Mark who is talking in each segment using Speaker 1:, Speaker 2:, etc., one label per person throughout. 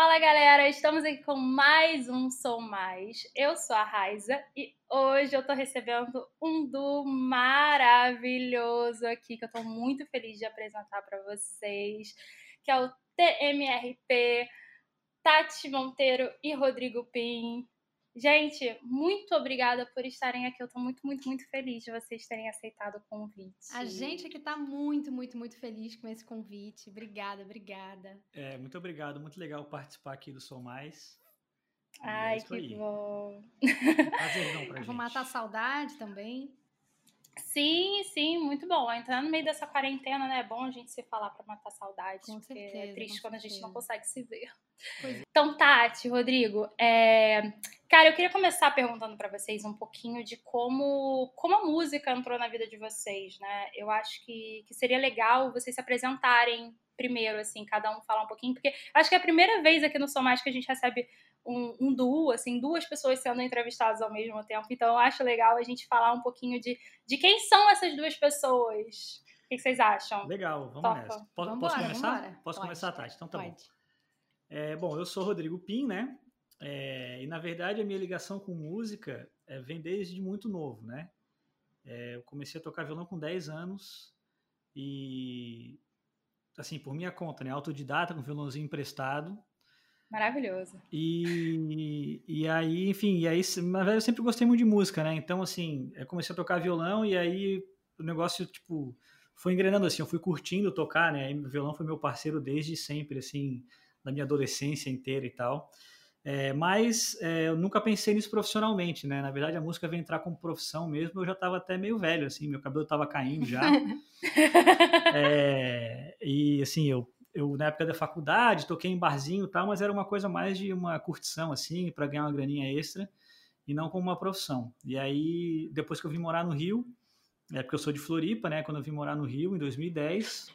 Speaker 1: Fala galera, estamos aqui com mais um Sou Mais. Eu sou a Raiza e hoje eu tô recebendo um duo maravilhoso aqui que eu tô muito feliz de apresentar para vocês, que é o TMRP, Tati Monteiro e Rodrigo Pim. Gente, muito obrigada por estarem aqui. Eu tô muito, muito, muito feliz de vocês terem aceitado o convite.
Speaker 2: A gente aqui tá muito, muito, muito feliz com esse convite. Obrigada, obrigada.
Speaker 3: É, muito obrigado. Muito legal participar aqui do Sou Mais.
Speaker 1: E é Ai, é que aí. bom.
Speaker 3: Prazerzão pra gente.
Speaker 2: Vou matar a saudade também.
Speaker 1: Sim, sim, muito bom. Entrar no meio dessa quarentena, né? É bom a gente se falar para matar saudade.
Speaker 2: Com
Speaker 1: porque
Speaker 2: certeza,
Speaker 1: é triste quando
Speaker 2: certeza.
Speaker 1: a gente não consegue se ver.
Speaker 2: É.
Speaker 1: Então, Tati, Rodrigo, é... cara, eu queria começar perguntando para vocês um pouquinho de como, como a música entrou na vida de vocês, né? Eu acho que, que seria legal vocês se apresentarem primeiro, assim, cada um falar um pouquinho, porque acho que é a primeira vez aqui no Sou Mais que a gente recebe um, um duo, assim, duas pessoas sendo entrevistadas ao mesmo tempo. Então, eu acho legal a gente falar um pouquinho de, de quem são essas duas pessoas. O que, vocês acham?
Speaker 3: Legal, vamos
Speaker 1: Topa.
Speaker 3: nessa. Posso,
Speaker 2: Vambora,
Speaker 3: posso começar?
Speaker 2: vambora.
Speaker 3: Posso
Speaker 2: Pode.
Speaker 3: começar, Tati? Então tá bom.
Speaker 2: Pode.
Speaker 3: É, bom, eu sou Rodrigo Pim, né? É, e na verdade a minha ligação com música é, vem desde muito novo, né? É, eu comecei a tocar violão com 10 anos e, assim, por minha conta, né? Autodidata, com violãozinho emprestado.
Speaker 1: Maravilhoso.
Speaker 3: E, e aí, enfim, e aí, na verdade, eu sempre gostei muito de música, né? Então, assim, eu comecei a tocar violão e aí o negócio, tipo, foi engrenando assim, eu fui curtindo tocar, né? Aí o violão foi meu parceiro desde sempre, assim, da minha adolescência inteira e tal. É, mas é, eu nunca pensei nisso profissionalmente, né? Na verdade, a música veio entrar como profissão mesmo, eu já estava até meio velho, assim, meu cabelo estava caindo já. É, e assim, eu, eu na época da faculdade toquei em barzinho e tal, mas era uma coisa mais de uma curtição, assim, para ganhar uma graninha extra, e não como uma profissão. E aí, depois que eu vim morar no Rio, é porque eu sou de Floripa, né? Quando eu vim morar no Rio, em 2010,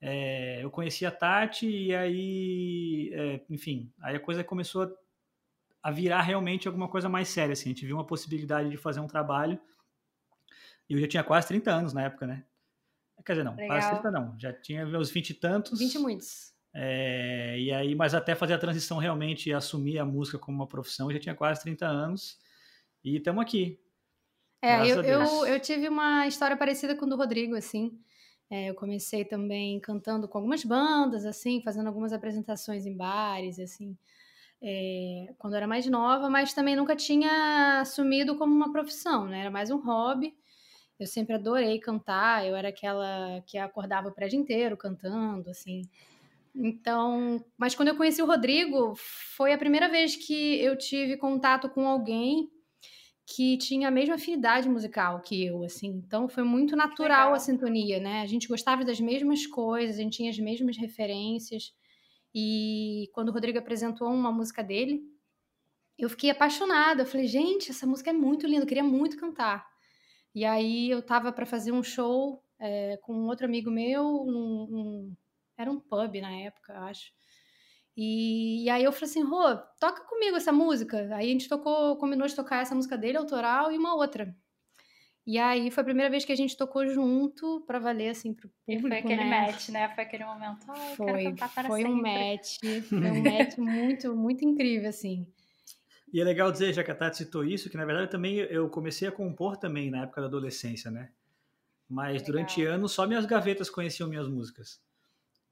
Speaker 3: é, eu conheci a Tati e aí, é, enfim, aí a coisa começou a, a virar realmente alguma coisa mais séria, assim. A gente viu uma possibilidade de fazer um trabalho e eu já tinha quase 30 anos na época, né? Quer dizer, não, quase
Speaker 1: Legal.
Speaker 3: 30 não, já tinha meus 20 e tantos.
Speaker 2: 20 e muitos.
Speaker 3: É, e aí, mas até fazer a transição realmente e assumir a música como uma profissão, eu já tinha quase 30 anos e estamos aqui.
Speaker 2: É, eu, eu, eu tive uma história parecida com a do Rodrigo, assim. É, eu comecei também cantando com algumas bandas, assim, fazendo algumas apresentações em bares, assim, é, quando era mais nova, mas também nunca tinha assumido como uma profissão, né? Era mais um hobby. Eu sempre adorei cantar, eu era aquela que acordava o prédio inteiro cantando, assim. Então, mas quando eu conheci o Rodrigo, foi a primeira vez que eu tive contato com alguém que tinha a mesma afinidade musical que eu, assim. Então foi muito natural a sintonia, né? A gente gostava das mesmas coisas, a gente tinha as mesmas referências. E quando o Rodrigo apresentou uma música dele, eu fiquei apaixonada. Eu falei, gente, essa música é muito linda, eu queria muito cantar. E aí eu tava para fazer um show é, com um outro amigo meu, num, num- era um pub na época, eu acho. E, e aí eu falei assim, Rô, toca comigo essa música. Aí a gente tocou, combinou de tocar essa música dele, autoral, e uma outra. E aí foi a primeira vez que a gente tocou junto pra valer, assim, pro
Speaker 1: E
Speaker 2: público,
Speaker 1: foi aquele
Speaker 2: né?
Speaker 1: match, né? Foi aquele momento. Ai, eu quero
Speaker 2: Foi,
Speaker 1: cantar para
Speaker 2: foi um
Speaker 1: sempre.
Speaker 2: match, foi um match muito, muito incrível, assim.
Speaker 3: E é legal dizer, já que a Tati citou isso, que na verdade também eu comecei a compor também na época da adolescência, né? Mas
Speaker 1: Legal.
Speaker 3: durante anos só minhas gavetas conheciam minhas músicas.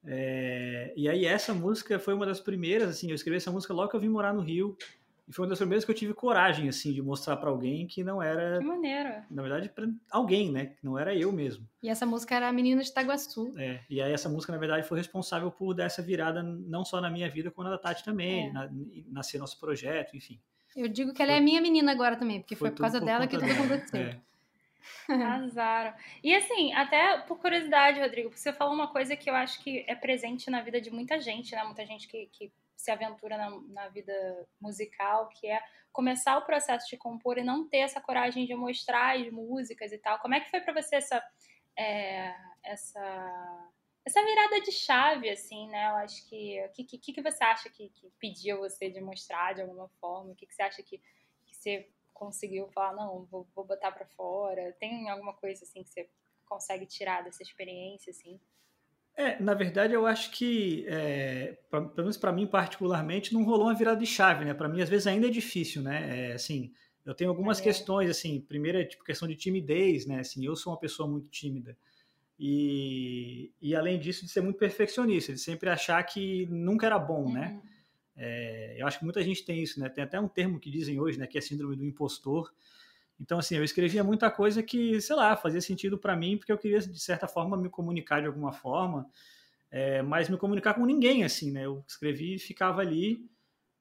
Speaker 3: É, e aí essa música foi uma das primeiras, assim, eu escrevi essa música logo que eu vim morar no Rio. E foi uma das primeiras que eu tive coragem, assim, de mostrar pra alguém que não era,
Speaker 1: Que maneiro.
Speaker 3: na verdade, pra alguém, né? Que não era eu mesmo.
Speaker 2: E essa música era a Menina de Itaguaçu.
Speaker 3: É, e aí essa música, na verdade, foi responsável por dar essa virada não só na minha vida, como na da Tati também,
Speaker 2: É.
Speaker 3: na, nascer nosso projeto, enfim.
Speaker 2: Eu digo que ela é minha menina agora também, porque foi, por
Speaker 3: tudo
Speaker 2: causa dela que tudo aconteceu.
Speaker 3: É.
Speaker 1: Arrasaram. E assim, até por curiosidade, Rodrigo, você falou uma coisa que eu acho que é presente na vida de muita gente, né? Muita gente que, que se aventura na, na vida musical, que é começar o processo de compor e não ter essa coragem de mostrar as músicas e tal. Como é que foi pra você essa, é, essa, essa virada de chave, assim, né? Eu acho que. O que, que, que você acha que, que pediu você de mostrar de alguma forma? O que, que você acha que, que você conseguiu falar, não, vou, vou botar pra fora? Tem alguma coisa assim que você consegue tirar dessa experiência, assim?
Speaker 3: É, na verdade, eu acho que, é, pra, pelo menos para mim particularmente, não rolou uma virada de chave, né? Para mim, às vezes, ainda é difícil, né? É, assim, eu tenho algumas é. questões, assim, primeiro é tipo questão de timidez, né? Assim, eu sou uma pessoa muito tímida. E, e além disso, de ser muito perfeccionista, de sempre achar que nunca era bom, né? uhum. né? É, eu acho que muita gente tem isso, né? Tem até um termo que dizem hoje, né? Que é síndrome do impostor. Então, assim, eu escrevia muita coisa que, sei lá, fazia sentido para mim, porque eu queria, de certa forma, me comunicar de alguma forma, é, mas me comunicar com ninguém, assim, né? Eu escrevi e ficava ali.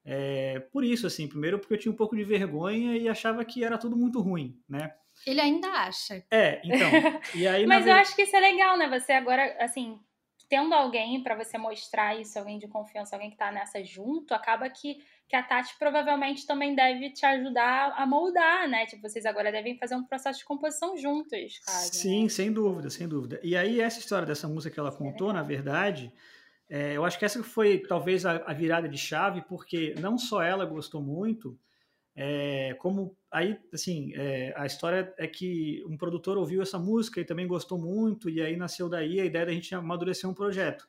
Speaker 3: É, por isso, assim, primeiro porque eu tinha um pouco de vergonha e achava que era tudo muito ruim, né?
Speaker 2: Ele ainda acha.
Speaker 3: É, então. Aí,
Speaker 1: mas eu acho que isso é legal, né? Você agora, assim, tendo alguém para você mostrar isso, alguém de confiança, alguém que tá nessa junto, acaba que, que a Tati provavelmente também deve te ajudar a moldar, né? Tipo, vocês agora devem fazer um processo de composição juntos, quase.
Speaker 3: Sim, né? sem dúvida, sem dúvida. E aí, essa história dessa música que ela contou, é na verdade, é, eu acho que essa foi talvez a, a virada de chave, porque não só ela gostou muito, é, como aí, assim, é, a história é que um produtor ouviu essa música e também gostou muito, e aí nasceu daí a ideia da gente amadurecer um projeto.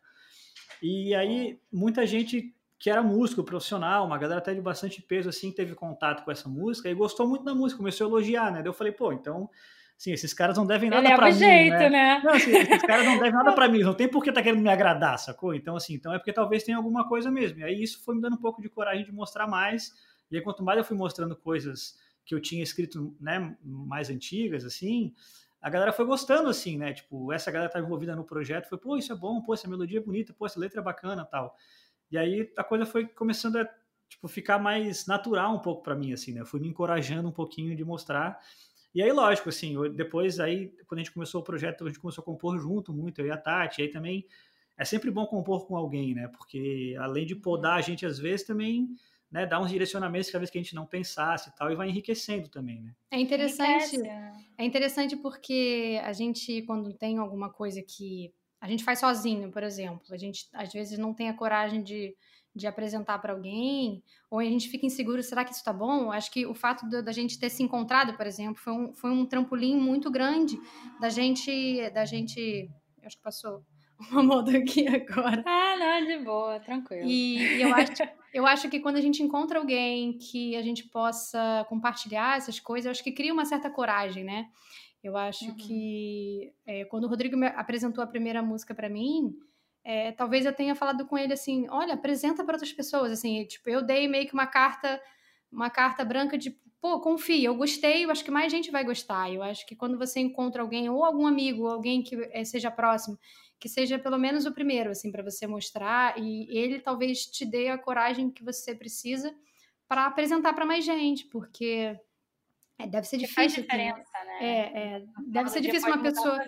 Speaker 3: E aí, muita gente que era músico profissional, uma galera até de bastante peso, assim, teve contato com essa música e gostou muito da música, começou a elogiar, né? Daí eu falei, pô, então, assim, esses caras não devem nada para mim, jeito, né? né? Não, assim, esses caras não devem nada para mim, não tem por que tá querendo me agradar, sacou? Então, assim, então é porque talvez tenha alguma coisa mesmo. E aí isso foi me dando um pouco de coragem de mostrar mais, e aí, quanto mais eu fui mostrando coisas que eu tinha escrito, né, mais antigas, assim, a galera foi gostando, assim, né? Tipo, essa galera tá envolvida no projeto, foi, pô, isso é bom, pô, essa melodia é bonita, pô, essa letra é bacana tal. E aí a coisa foi começando a, tipo, ficar mais natural um pouco para mim, assim, né? Eu fui me encorajando um pouquinho de mostrar. E aí, lógico, assim, depois aí, quando a gente começou o projeto, a gente começou a compor junto muito, eu e a Tati, aí também é sempre bom compor com alguém, né? Porque além de podar a gente às vezes, também né, dar uns direcionamentos cada vez que a gente não pensasse e tal, e vai enriquecendo também, né?
Speaker 2: É interessante, é. é interessante porque a gente, quando tem alguma coisa que a gente faz sozinho, por exemplo, a gente às vezes não tem a coragem de, de apresentar para alguém, ou a gente fica inseguro, será que isso está bom? Acho que o fato da gente ter se encontrado, por exemplo, foi um, foi um trampolim muito grande da gente, da gente, acho que passou uma moda aqui agora.
Speaker 1: Ah, não, de boa, tranquilo.
Speaker 2: E, e eu, acho, eu acho que quando a gente encontra alguém que a gente possa compartilhar essas coisas, eu acho que cria uma certa coragem, né? Eu acho uhum. que é, quando o Rodrigo me apresentou a primeira música para mim, é, talvez eu tenha falado com ele assim, olha, apresenta para outras pessoas, assim, tipo, eu dei meio que uma carta, uma carta branca de, pô, confia, eu gostei, eu acho que mais gente vai gostar. Eu acho que quando você encontra alguém ou algum amigo, ou alguém que é, seja próximo que seja pelo menos o primeiro, assim, para você mostrar e ele talvez te dê a coragem que você precisa para apresentar para mais gente, porque é, deve ser que difícil. Faz
Speaker 1: diferença, né?
Speaker 2: É, é deve ser difícil uma pessoa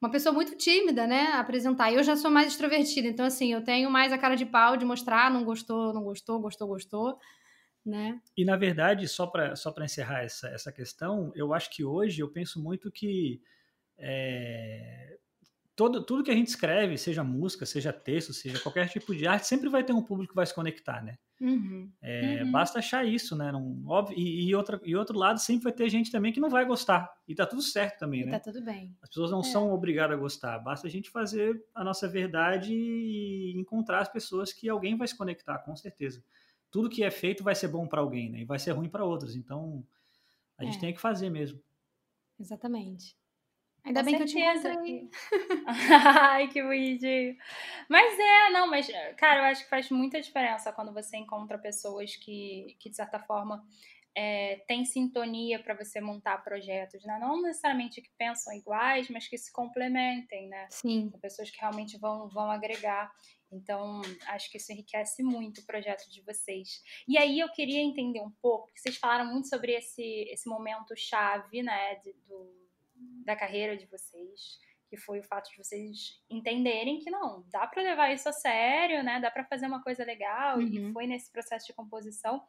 Speaker 2: uma pessoa muito tímida, né, apresentar. Eu já sou mais extrovertida, então assim, eu tenho mais a cara de pau de mostrar, não gostou, não gostou, gostou, gostou, né?
Speaker 3: E na verdade, só para só para encerrar essa, essa questão, eu acho que hoje eu penso muito que é, todo, tudo que a gente escreve, seja música, seja texto, seja qualquer tipo de arte, sempre vai ter um público que vai se conectar, né? Uhum. É, uhum. Basta achar isso, né? Não, óbvio, e, e, outra, e outro lado, sempre vai ter gente também que não vai gostar. E tá tudo certo também, e né?
Speaker 2: Tá tudo bem.
Speaker 3: As pessoas não é. são obrigadas a gostar. Basta a gente fazer a nossa verdade e encontrar as pessoas que alguém vai se conectar, com certeza. Tudo que é feito vai ser bom para alguém, né? E vai ser ruim para outros. Então, a gente é. tem que fazer mesmo.
Speaker 2: Exatamente. Ainda Com bem certeza. que eu te encontrei.
Speaker 1: Ai, que bonitinho. Mas é, não, mas, cara, eu acho que faz muita diferença quando você encontra pessoas que, que de certa forma, é, têm sintonia para você montar projetos, né? Não necessariamente que pensam iguais, mas que se complementem, né?
Speaker 2: Sim.
Speaker 1: São pessoas que realmente vão, vão agregar. Então, acho que isso enriquece muito o projeto de vocês. E aí eu queria entender um pouco, porque vocês falaram muito sobre esse, esse momento chave, né, de, do, da carreira de vocês, que foi o fato de vocês entenderem que não, dá para levar isso a sério, né? Dá para fazer uma coisa legal uhum. e foi nesse processo de composição.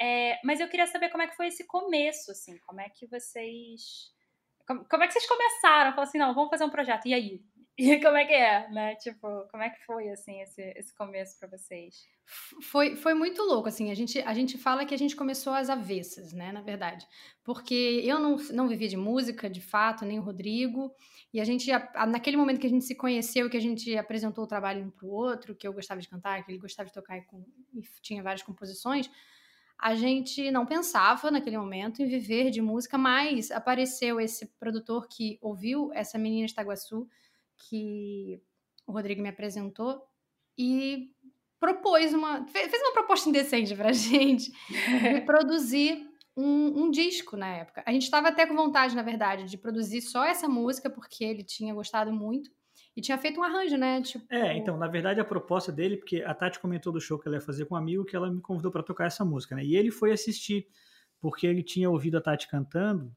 Speaker 1: É, mas eu queria saber como é que foi esse começo, assim, como é que vocês como, como é que vocês começaram? Falaram assim, não, vamos fazer um projeto. E aí? E como é que é, né? Tipo, como é que foi, assim, esse, esse começo para vocês?
Speaker 2: Foi, foi muito louco, assim, a gente, a gente fala que a gente começou às avessas, né, na verdade. Porque eu não, não vivia de música, de fato, nem o Rodrigo, e a gente, naquele momento que a gente se conheceu, que a gente apresentou o trabalho um pro outro, que eu gostava de cantar, que ele gostava de tocar e, com, e tinha várias composições, a gente não pensava naquele momento em viver de música, mas apareceu esse produtor que ouviu essa menina de Itaguaçu, que o Rodrigo me apresentou e propôs uma. fez uma proposta indecente pra gente de produzir um, um, disco na época. A gente estava até com vontade, na verdade, de produzir só essa música, porque ele tinha gostado muito. E tinha feito um arranjo, né? Tipo...
Speaker 3: É, então, na verdade, a proposta dele, porque a Tati comentou do show que ela ia fazer com um amigo, que ela me convidou para tocar essa música, né? E ele foi assistir, porque ele tinha ouvido a Tati cantando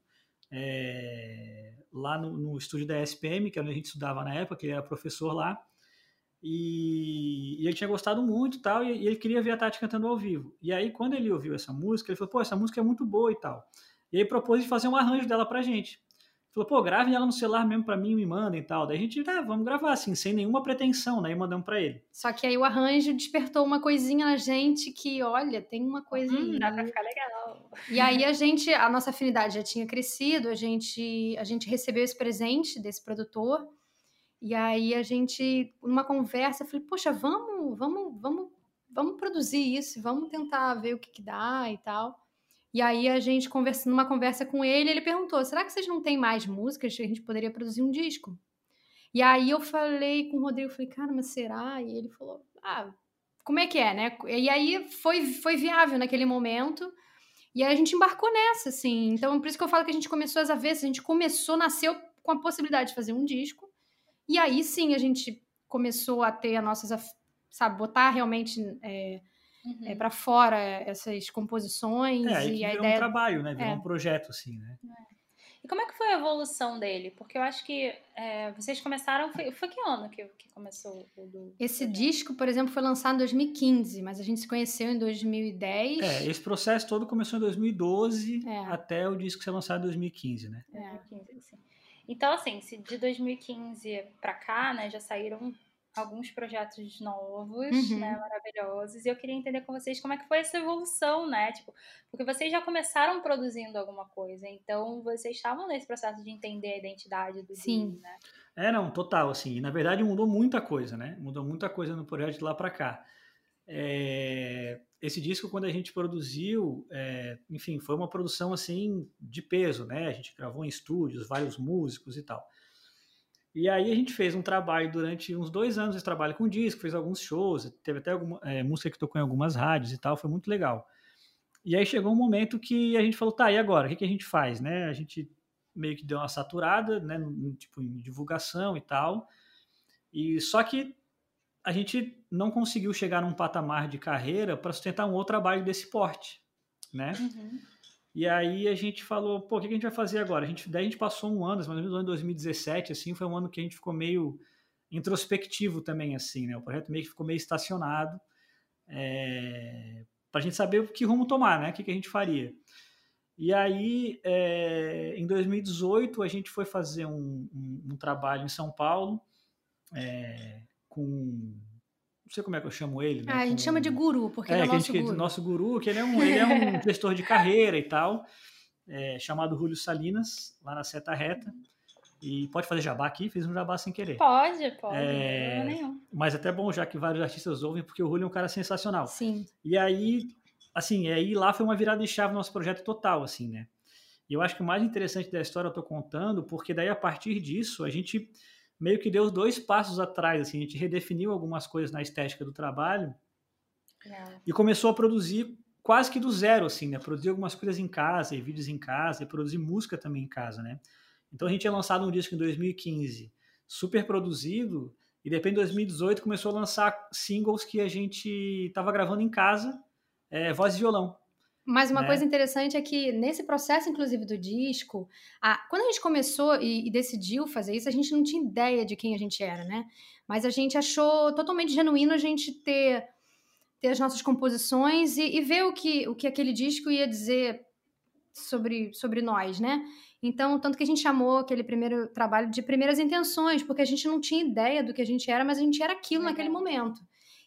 Speaker 3: é, lá no, no, estúdio da SPM, que era onde a gente estudava na época, que ele era professor lá, e, e ele tinha gostado muito tal, e, e ele queria ver a Tati cantando ao vivo. E aí, quando ele ouviu essa música, ele falou, pô, essa música é muito boa e tal. E aí propôs de fazer um arranjo dela pra gente. Falou, pô, gravem ela no celular mesmo pra mim e me mandem e tal. Daí a gente, ah, vamos gravar assim, sem nenhuma pretensão, né? E mandamos pra ele.
Speaker 2: Só que aí o arranjo despertou uma coisinha na gente que, olha, tem uma coisa
Speaker 1: hum, Dá pra ficar legal.
Speaker 2: E aí a gente, a nossa afinidade já tinha crescido, a gente, a gente recebeu esse presente desse produtor. E aí a gente, numa conversa, eu falei, poxa, vamos, vamos, vamos, vamos produzir isso, vamos tentar ver o que, que dá e tal. E aí a gente conversando numa conversa com ele, ele perguntou: "Será que vocês não têm mais músicas? A gente poderia produzir um disco?" E aí eu falei com o Rodrigo, falei: "Cara, mas será?" E ele falou: "Ah, como é que é, né?" E aí foi foi viável naquele momento. E aí a gente embarcou nessa, assim. Então, por isso que eu falo que a gente começou às avessas. A gente começou, nasceu com a possibilidade de fazer um disco. E aí sim a gente começou a ter as nossas, sabe, botar realmente é, uhum. é, para fora essas composições.
Speaker 3: É, e a ideia... um trabalho, né? Virou é. um projeto, assim, né?
Speaker 1: É. E como é que foi a evolução dele? Porque eu acho que é, vocês começaram. Foi, foi que ano que, que começou o do.
Speaker 2: Esse disco, por exemplo, foi lançado em 2015, mas a gente se conheceu em 2010.
Speaker 3: É, esse processo todo começou em 2012 é. até o disco ser lançado em 2015, né?
Speaker 1: É. 2015, sim. Então, assim, de 2015 para cá, né, já saíram alguns projetos novos, uhum. né, maravilhosos, e eu queria entender com vocês como é que foi essa evolução, né, tipo, porque vocês já começaram produzindo alguma coisa, então vocês estavam nesse processo de entender a identidade do Sim. né?
Speaker 3: É, não, total, assim, na verdade mudou muita coisa, né, mudou muita coisa no projeto de lá para cá. É, esse disco, quando a gente produziu, é, enfim, foi uma produção, assim, de peso, né, a gente gravou em estúdios, vários músicos e tal. E aí a gente fez um trabalho durante uns dois anos, esse trabalho com disco, fez alguns shows, teve até alguma é, música que tocou em algumas rádios e tal, foi muito legal. E aí chegou um momento que a gente falou, tá, e agora? O que, que a gente faz, né? A gente meio que deu uma saturada, né, tipo, em divulgação e tal. E só que a gente não conseguiu chegar num patamar de carreira para sustentar um outro trabalho desse porte, né? Uhum. E aí a gente falou, pô, o que a gente vai fazer agora? A gente, daí a gente passou um ano, mais ou menos no ano 2017, assim, foi um ano que a gente ficou meio introspectivo também, assim, né? O projeto meio que ficou meio estacionado, é, para a gente saber que rumo tomar, né? O que, que a gente faria. E aí, é, em 2018, a gente foi fazer um, um, um trabalho em São Paulo é, com não sei como é que eu chamo ele. Né?
Speaker 2: Ah, a gente chama de guru, porque é, ele é o nosso
Speaker 3: gente,
Speaker 2: guru.
Speaker 3: Nosso guru, que ele é um, ele é um gestor de carreira e tal, é, chamado Julio Salinas, lá na Seta Reta. E pode fazer jabá aqui? Fiz um jabá sem querer.
Speaker 1: Pode, pode. É, nenhum.
Speaker 3: Mas até bom, já que vários artistas ouvem, porque o Julio é um cara sensacional.
Speaker 2: Sim.
Speaker 3: E aí, assim, aí lá foi uma virada de chave no nosso projeto total, assim, né? E eu acho que o mais interessante da história eu tô contando, porque daí a partir disso a gente meio que deu dois passos atrás, assim, a gente redefiniu algumas coisas na estética do trabalho é. e começou a produzir quase que do zero, assim, né? Produzir algumas coisas em casa, e vídeos em casa, e produzir música também em casa, né? Então a gente tinha lançado um disco em 2015, super produzido, e depois em 2018 começou a lançar singles que a gente estava gravando em casa, é, voz e violão.
Speaker 2: Mas uma né? coisa interessante é que nesse processo, inclusive, do disco, a, quando a gente começou e, e, decidiu fazer isso, a gente não tinha ideia de quem a gente era, né? Mas a gente achou totalmente genuíno a gente ter, ter as nossas composições e, e ver o que, o que aquele disco ia dizer sobre, sobre nós, né? Então, tanto que a gente chamou aquele primeiro trabalho de primeiras intenções, porque a gente não tinha ideia do que a gente era, mas a gente era aquilo uhum. naquele momento.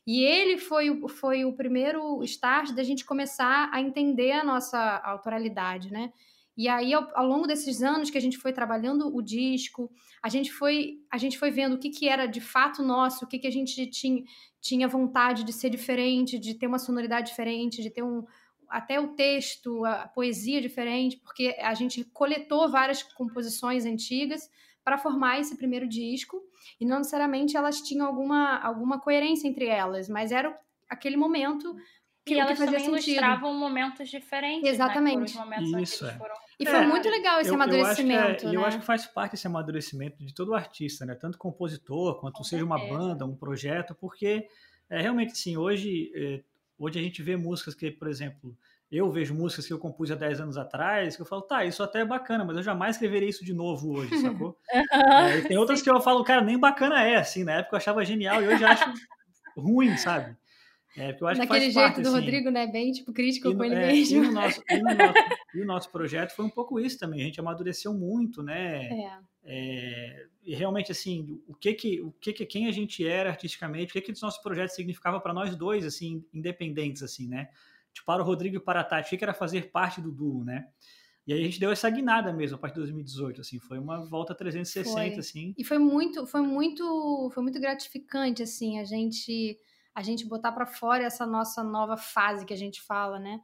Speaker 2: E ele foi, foi o primeiro start da gente começar a entender a nossa autoralidade, né? E aí, ao, ao, longo desses anos que a gente foi trabalhando o disco, a gente foi, a gente foi vendo o que, que era de fato nosso, o que, que a gente tinha, tinha vontade de ser diferente, de ter uma sonoridade diferente, de ter um, até o texto, a poesia diferente, porque a gente coletou várias composições antigas para formar esse primeiro disco, e não necessariamente elas tinham alguma, alguma coerência entre elas, mas era aquele momento que,
Speaker 1: e elas
Speaker 2: que
Speaker 1: também sentido. ilustravam momentos diferentes. Né,
Speaker 2: Exatamente.
Speaker 1: Né? Momentos
Speaker 3: Isso, é.
Speaker 1: Foram...
Speaker 2: E foi é, muito legal esse
Speaker 3: eu,
Speaker 2: amadurecimento.
Speaker 3: Eu acho, é,
Speaker 2: né?
Speaker 3: eu acho que faz parte desse amadurecimento de todo artista, né? Tanto compositor, quanto Com seja certeza. uma banda, um projeto, porque é, realmente, assim, hoje, é, hoje a gente vê músicas que, por exemplo, eu vejo músicas que eu compus há 10 anos atrás, que eu falo, tá, isso até é bacana, mas eu jamais escreveria isso de novo hoje, sacou? é, tem outras que eu falo, cara, nem bacana é, assim, na época eu achava genial e hoje acho ruim, sabe? É, porque eu acho
Speaker 2: Daquele
Speaker 3: que
Speaker 2: jeito
Speaker 3: parte,
Speaker 2: do
Speaker 3: assim,
Speaker 2: Rodrigo, né? Bem, tipo, crítico
Speaker 3: e,
Speaker 2: com ele
Speaker 3: é,
Speaker 2: mesmo.
Speaker 3: E, no nosso, e, no nosso, e o nosso projeto foi um pouco isso também, a gente amadureceu muito, né?
Speaker 2: É.
Speaker 3: É, e realmente, assim, o que que, o que que, quem a gente era artisticamente, o que que esse nosso projeto significava para nós dois, assim, independentes, assim, né? Tipo, para o Rodrigo e para a Tati, que era fazer parte do duo, né? E aí a gente deu essa guinada mesmo a partir de 2018, assim, foi uma volta 360,
Speaker 2: foi.
Speaker 3: assim.
Speaker 2: E foi muito, foi muito, foi muito gratificante, assim, a gente, a gente botar para fora essa nossa nova fase que a gente fala, né?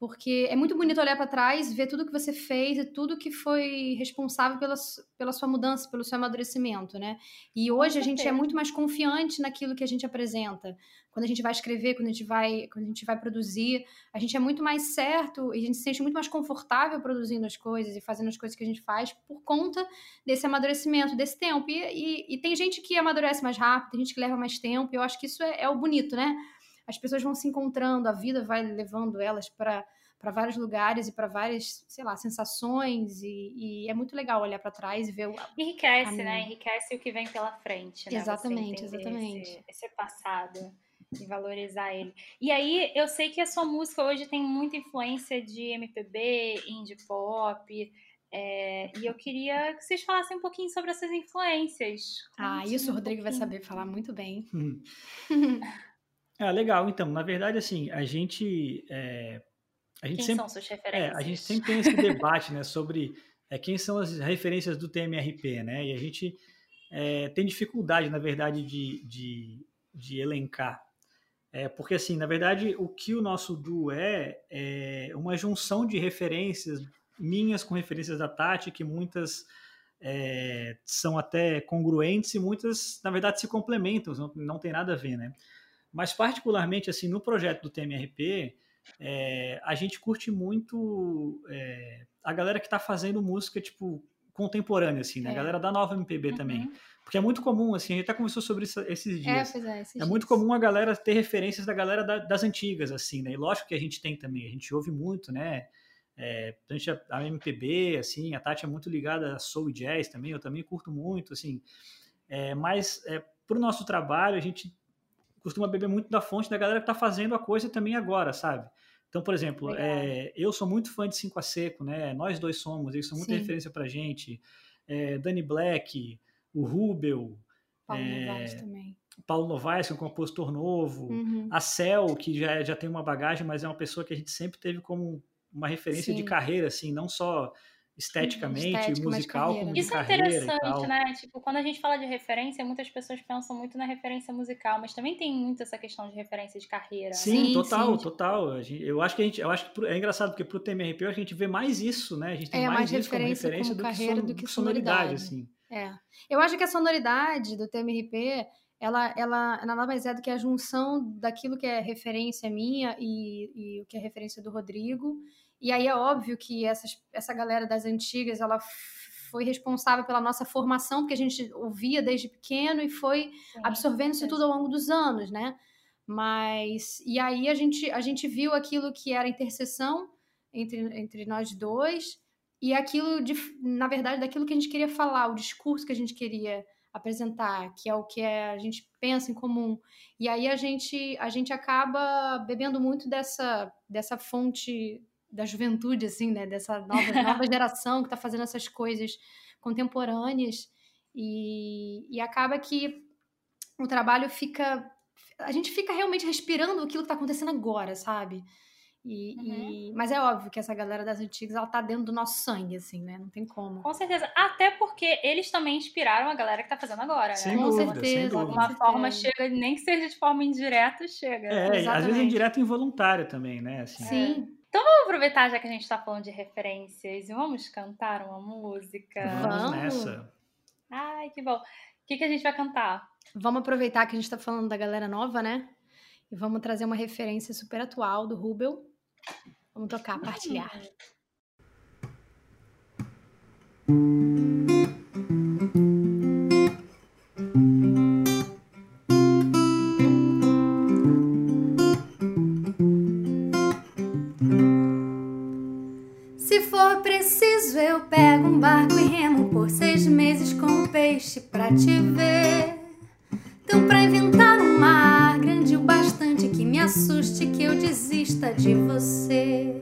Speaker 2: Porque é muito bonito olhar para trás, ver tudo que você fez e tudo que foi responsável pela, pela sua mudança, pelo seu amadurecimento, né? E hoje a gente é muito mais confiante naquilo que a gente apresenta. Quando a gente vai escrever, quando a gente vai, quando a gente vai produzir, a gente é muito mais certo e a gente se sente muito mais confortável produzindo as coisas e fazendo as coisas que a gente faz por conta desse amadurecimento, desse tempo. E, e, e tem gente que amadurece mais rápido, tem gente que leva mais tempo, e eu acho que isso é, é o bonito, né? As pessoas vão se encontrando, a vida vai levando elas para para vários lugares e para várias, sei lá, sensações e, e é muito legal olhar para trás e ver o
Speaker 1: enriquece, né? Enriquece o que vem pela frente, né?
Speaker 2: Exatamente, exatamente.
Speaker 1: Esse, esse passado e valorizar ele. E aí eu sei que a sua música hoje tem muita influência de MPB, indie pop. É, e eu queria que vocês falassem um pouquinho sobre essas influências.
Speaker 2: Ah, isso um o Rodrigo pouquinho. vai saber falar muito bem.
Speaker 3: Ah, legal. Então, na verdade, assim, a gente.
Speaker 1: É, a gente quem sempre, são suas referências?
Speaker 3: É, a gente sempre tem esse debate, né, sobre é, quem são as referências do TMRP, né? E a gente é, tem dificuldade, na verdade, de, de, de elencar. É, porque, assim, na verdade, o que o nosso duo é, é uma junção de referências minhas com referências da Tati, que muitas é, são até congruentes e muitas, na verdade, se complementam, não, não tem nada a ver, né? Mas, particularmente, assim, no projeto do TMRP, é, a gente curte muito é, a galera que está fazendo música, tipo, contemporânea, assim, né? É. A galera da nova MPB uhum. também. Porque é muito comum, assim, a gente até conversou sobre isso esses é, dias.
Speaker 2: É,
Speaker 3: é, é muito comum a galera ter referências da galera da, das antigas, assim, né? E lógico que a gente tem também, a gente ouve muito, né? É, a, gente, a MPB, assim, a Tati é muito ligada a soul jazz também, eu também curto muito, assim. É, mas é, para o nosso trabalho, a gente costuma beber muito da fonte da galera que está fazendo a coisa também agora, sabe? Então, por exemplo, é, eu sou muito fã de 5 a Seco, né? Nós dois somos, eles são muita Sim. referência pra gente. É, Danny Black, o Rubel.
Speaker 2: Paulo é, Novaes também.
Speaker 3: Paulo Novaes, que é um compositor novo. Uhum. A Cel, que já, já tem uma bagagem, mas é uma pessoa que a gente sempre teve como uma referência Sim. de carreira, assim, não só esteticamente, Estética, musical, como
Speaker 1: Isso
Speaker 3: é
Speaker 1: interessante, né? Tipo, quando a gente fala de referência, muitas pessoas pensam muito na referência musical, mas também tem muito essa questão de referência de carreira.
Speaker 3: Sim, sim total, sim. total. Eu acho que a gente, eu acho que é engraçado porque pro TMRP a gente vê mais isso, né? A gente tem
Speaker 2: é,
Speaker 3: mais,
Speaker 2: mais
Speaker 3: isso como referência
Speaker 2: como
Speaker 3: do,
Speaker 2: carreira
Speaker 3: que
Speaker 2: do que
Speaker 3: sonoridade, assim.
Speaker 2: É. Eu acho que a sonoridade do TMRP ela, ela nada mais é do que a junção daquilo que é referência minha e, e o que é referência do Rodrigo e aí é óbvio que essas, essa galera das antigas, ela foi responsável pela nossa formação, porque a gente ouvia desde pequeno e foi Sim, absorvendo isso tudo ao longo dos anos, né? Mas e aí a gente a gente viu aquilo que era interseção entre, entre nós dois e aquilo de, na verdade daquilo que a gente queria falar, o discurso que a gente queria apresentar, que é o que é, a gente pensa em comum. E aí a gente a gente acaba bebendo muito dessa dessa fonte da juventude, assim, né? Dessa nova, nova geração que está fazendo essas coisas contemporâneas. E, e acaba que o trabalho fica. A gente fica realmente respirando aquilo que está acontecendo agora, sabe? E, uhum. e, mas é óbvio que essa galera das antigas, ela tá dentro do nosso sangue, assim, né? Não tem como.
Speaker 1: Com certeza. Até porque eles também inspiraram a galera que tá fazendo agora, né?
Speaker 3: Sem Com dúvida, certeza. De
Speaker 1: alguma forma chega, nem que seja de forma indireta, chega.
Speaker 3: É, Exatamente. às vezes é indireto involuntário também, né? Assim.
Speaker 2: Sim.
Speaker 1: É. Então vamos aproveitar, já que a gente tá falando de referências, e vamos cantar uma música.
Speaker 3: Vamos, vamos. nessa.
Speaker 1: Ai, que bom. O que, que a gente vai cantar?
Speaker 2: Vamos aproveitar que a gente tá falando da galera nova, né? E vamos trazer uma referência super atual do Rubel Vamos tocar, partilhar. Se eu pego um barco e remo por seis meses com um peixe pra te ver. Então, pra inventar um mar grande o bastante que me assuste, que eu desista de você.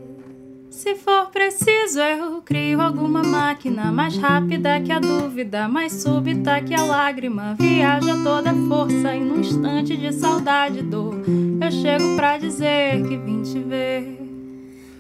Speaker 2: Se for preciso, eu crio alguma máquina mais rápida que a dúvida, mais súbita que a lágrima. Viaja toda força e num instante de saudade e dor, eu chego pra dizer que vim te ver.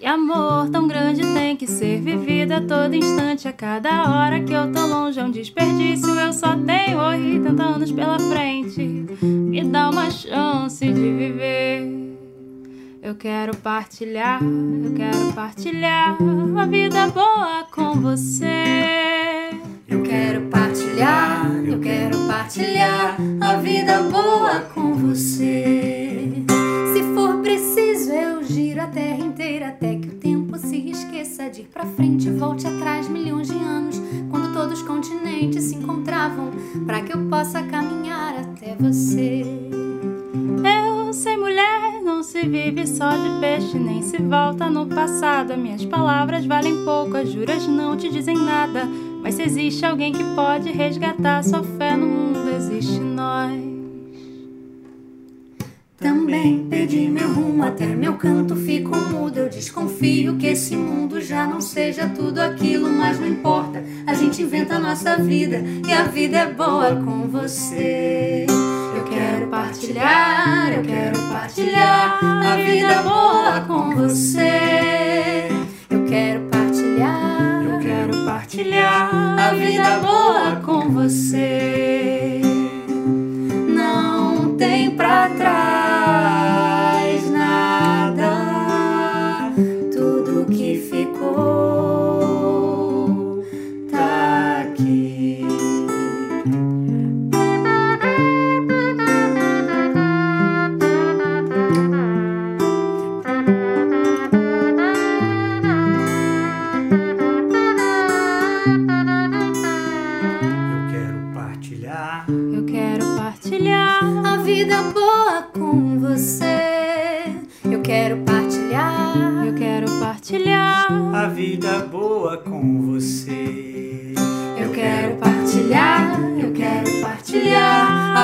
Speaker 2: Que amor tão grande tem que ser vivido a todo instante. A cada hora que eu tô longe é um desperdício. Eu só tenho 80 anos pela frente. Me dá uma chance de viver. Eu quero partilhar, eu quero partilhar a vida boa com você. Eu quero partilhar, eu quero partilhar a vida boa com você. Se for preciso, eu giro a terra de ir pra frente volte atrás milhões de anos, quando todos os continentes se encontravam, para que eu possa caminhar até você. Eu sei, mulher, não se vive só de peixe, nem se volta no passado. Minhas palavras valem pouco, as juras não te dizem nada. Mas se existe alguém que pode resgatar sua fé no mundo, existe nós. Também perdi meu rumo, até meu canto ficou mudo. Eu desconfio que esse mundo já não seja tudo aquilo, mas não importa. A gente inventa a nossa vida e a vida é boa com você. Eu quero partilhar, eu quero partilhar a vida boa com você. Eu quero partilhar, eu quero partilhar a vida boa com você.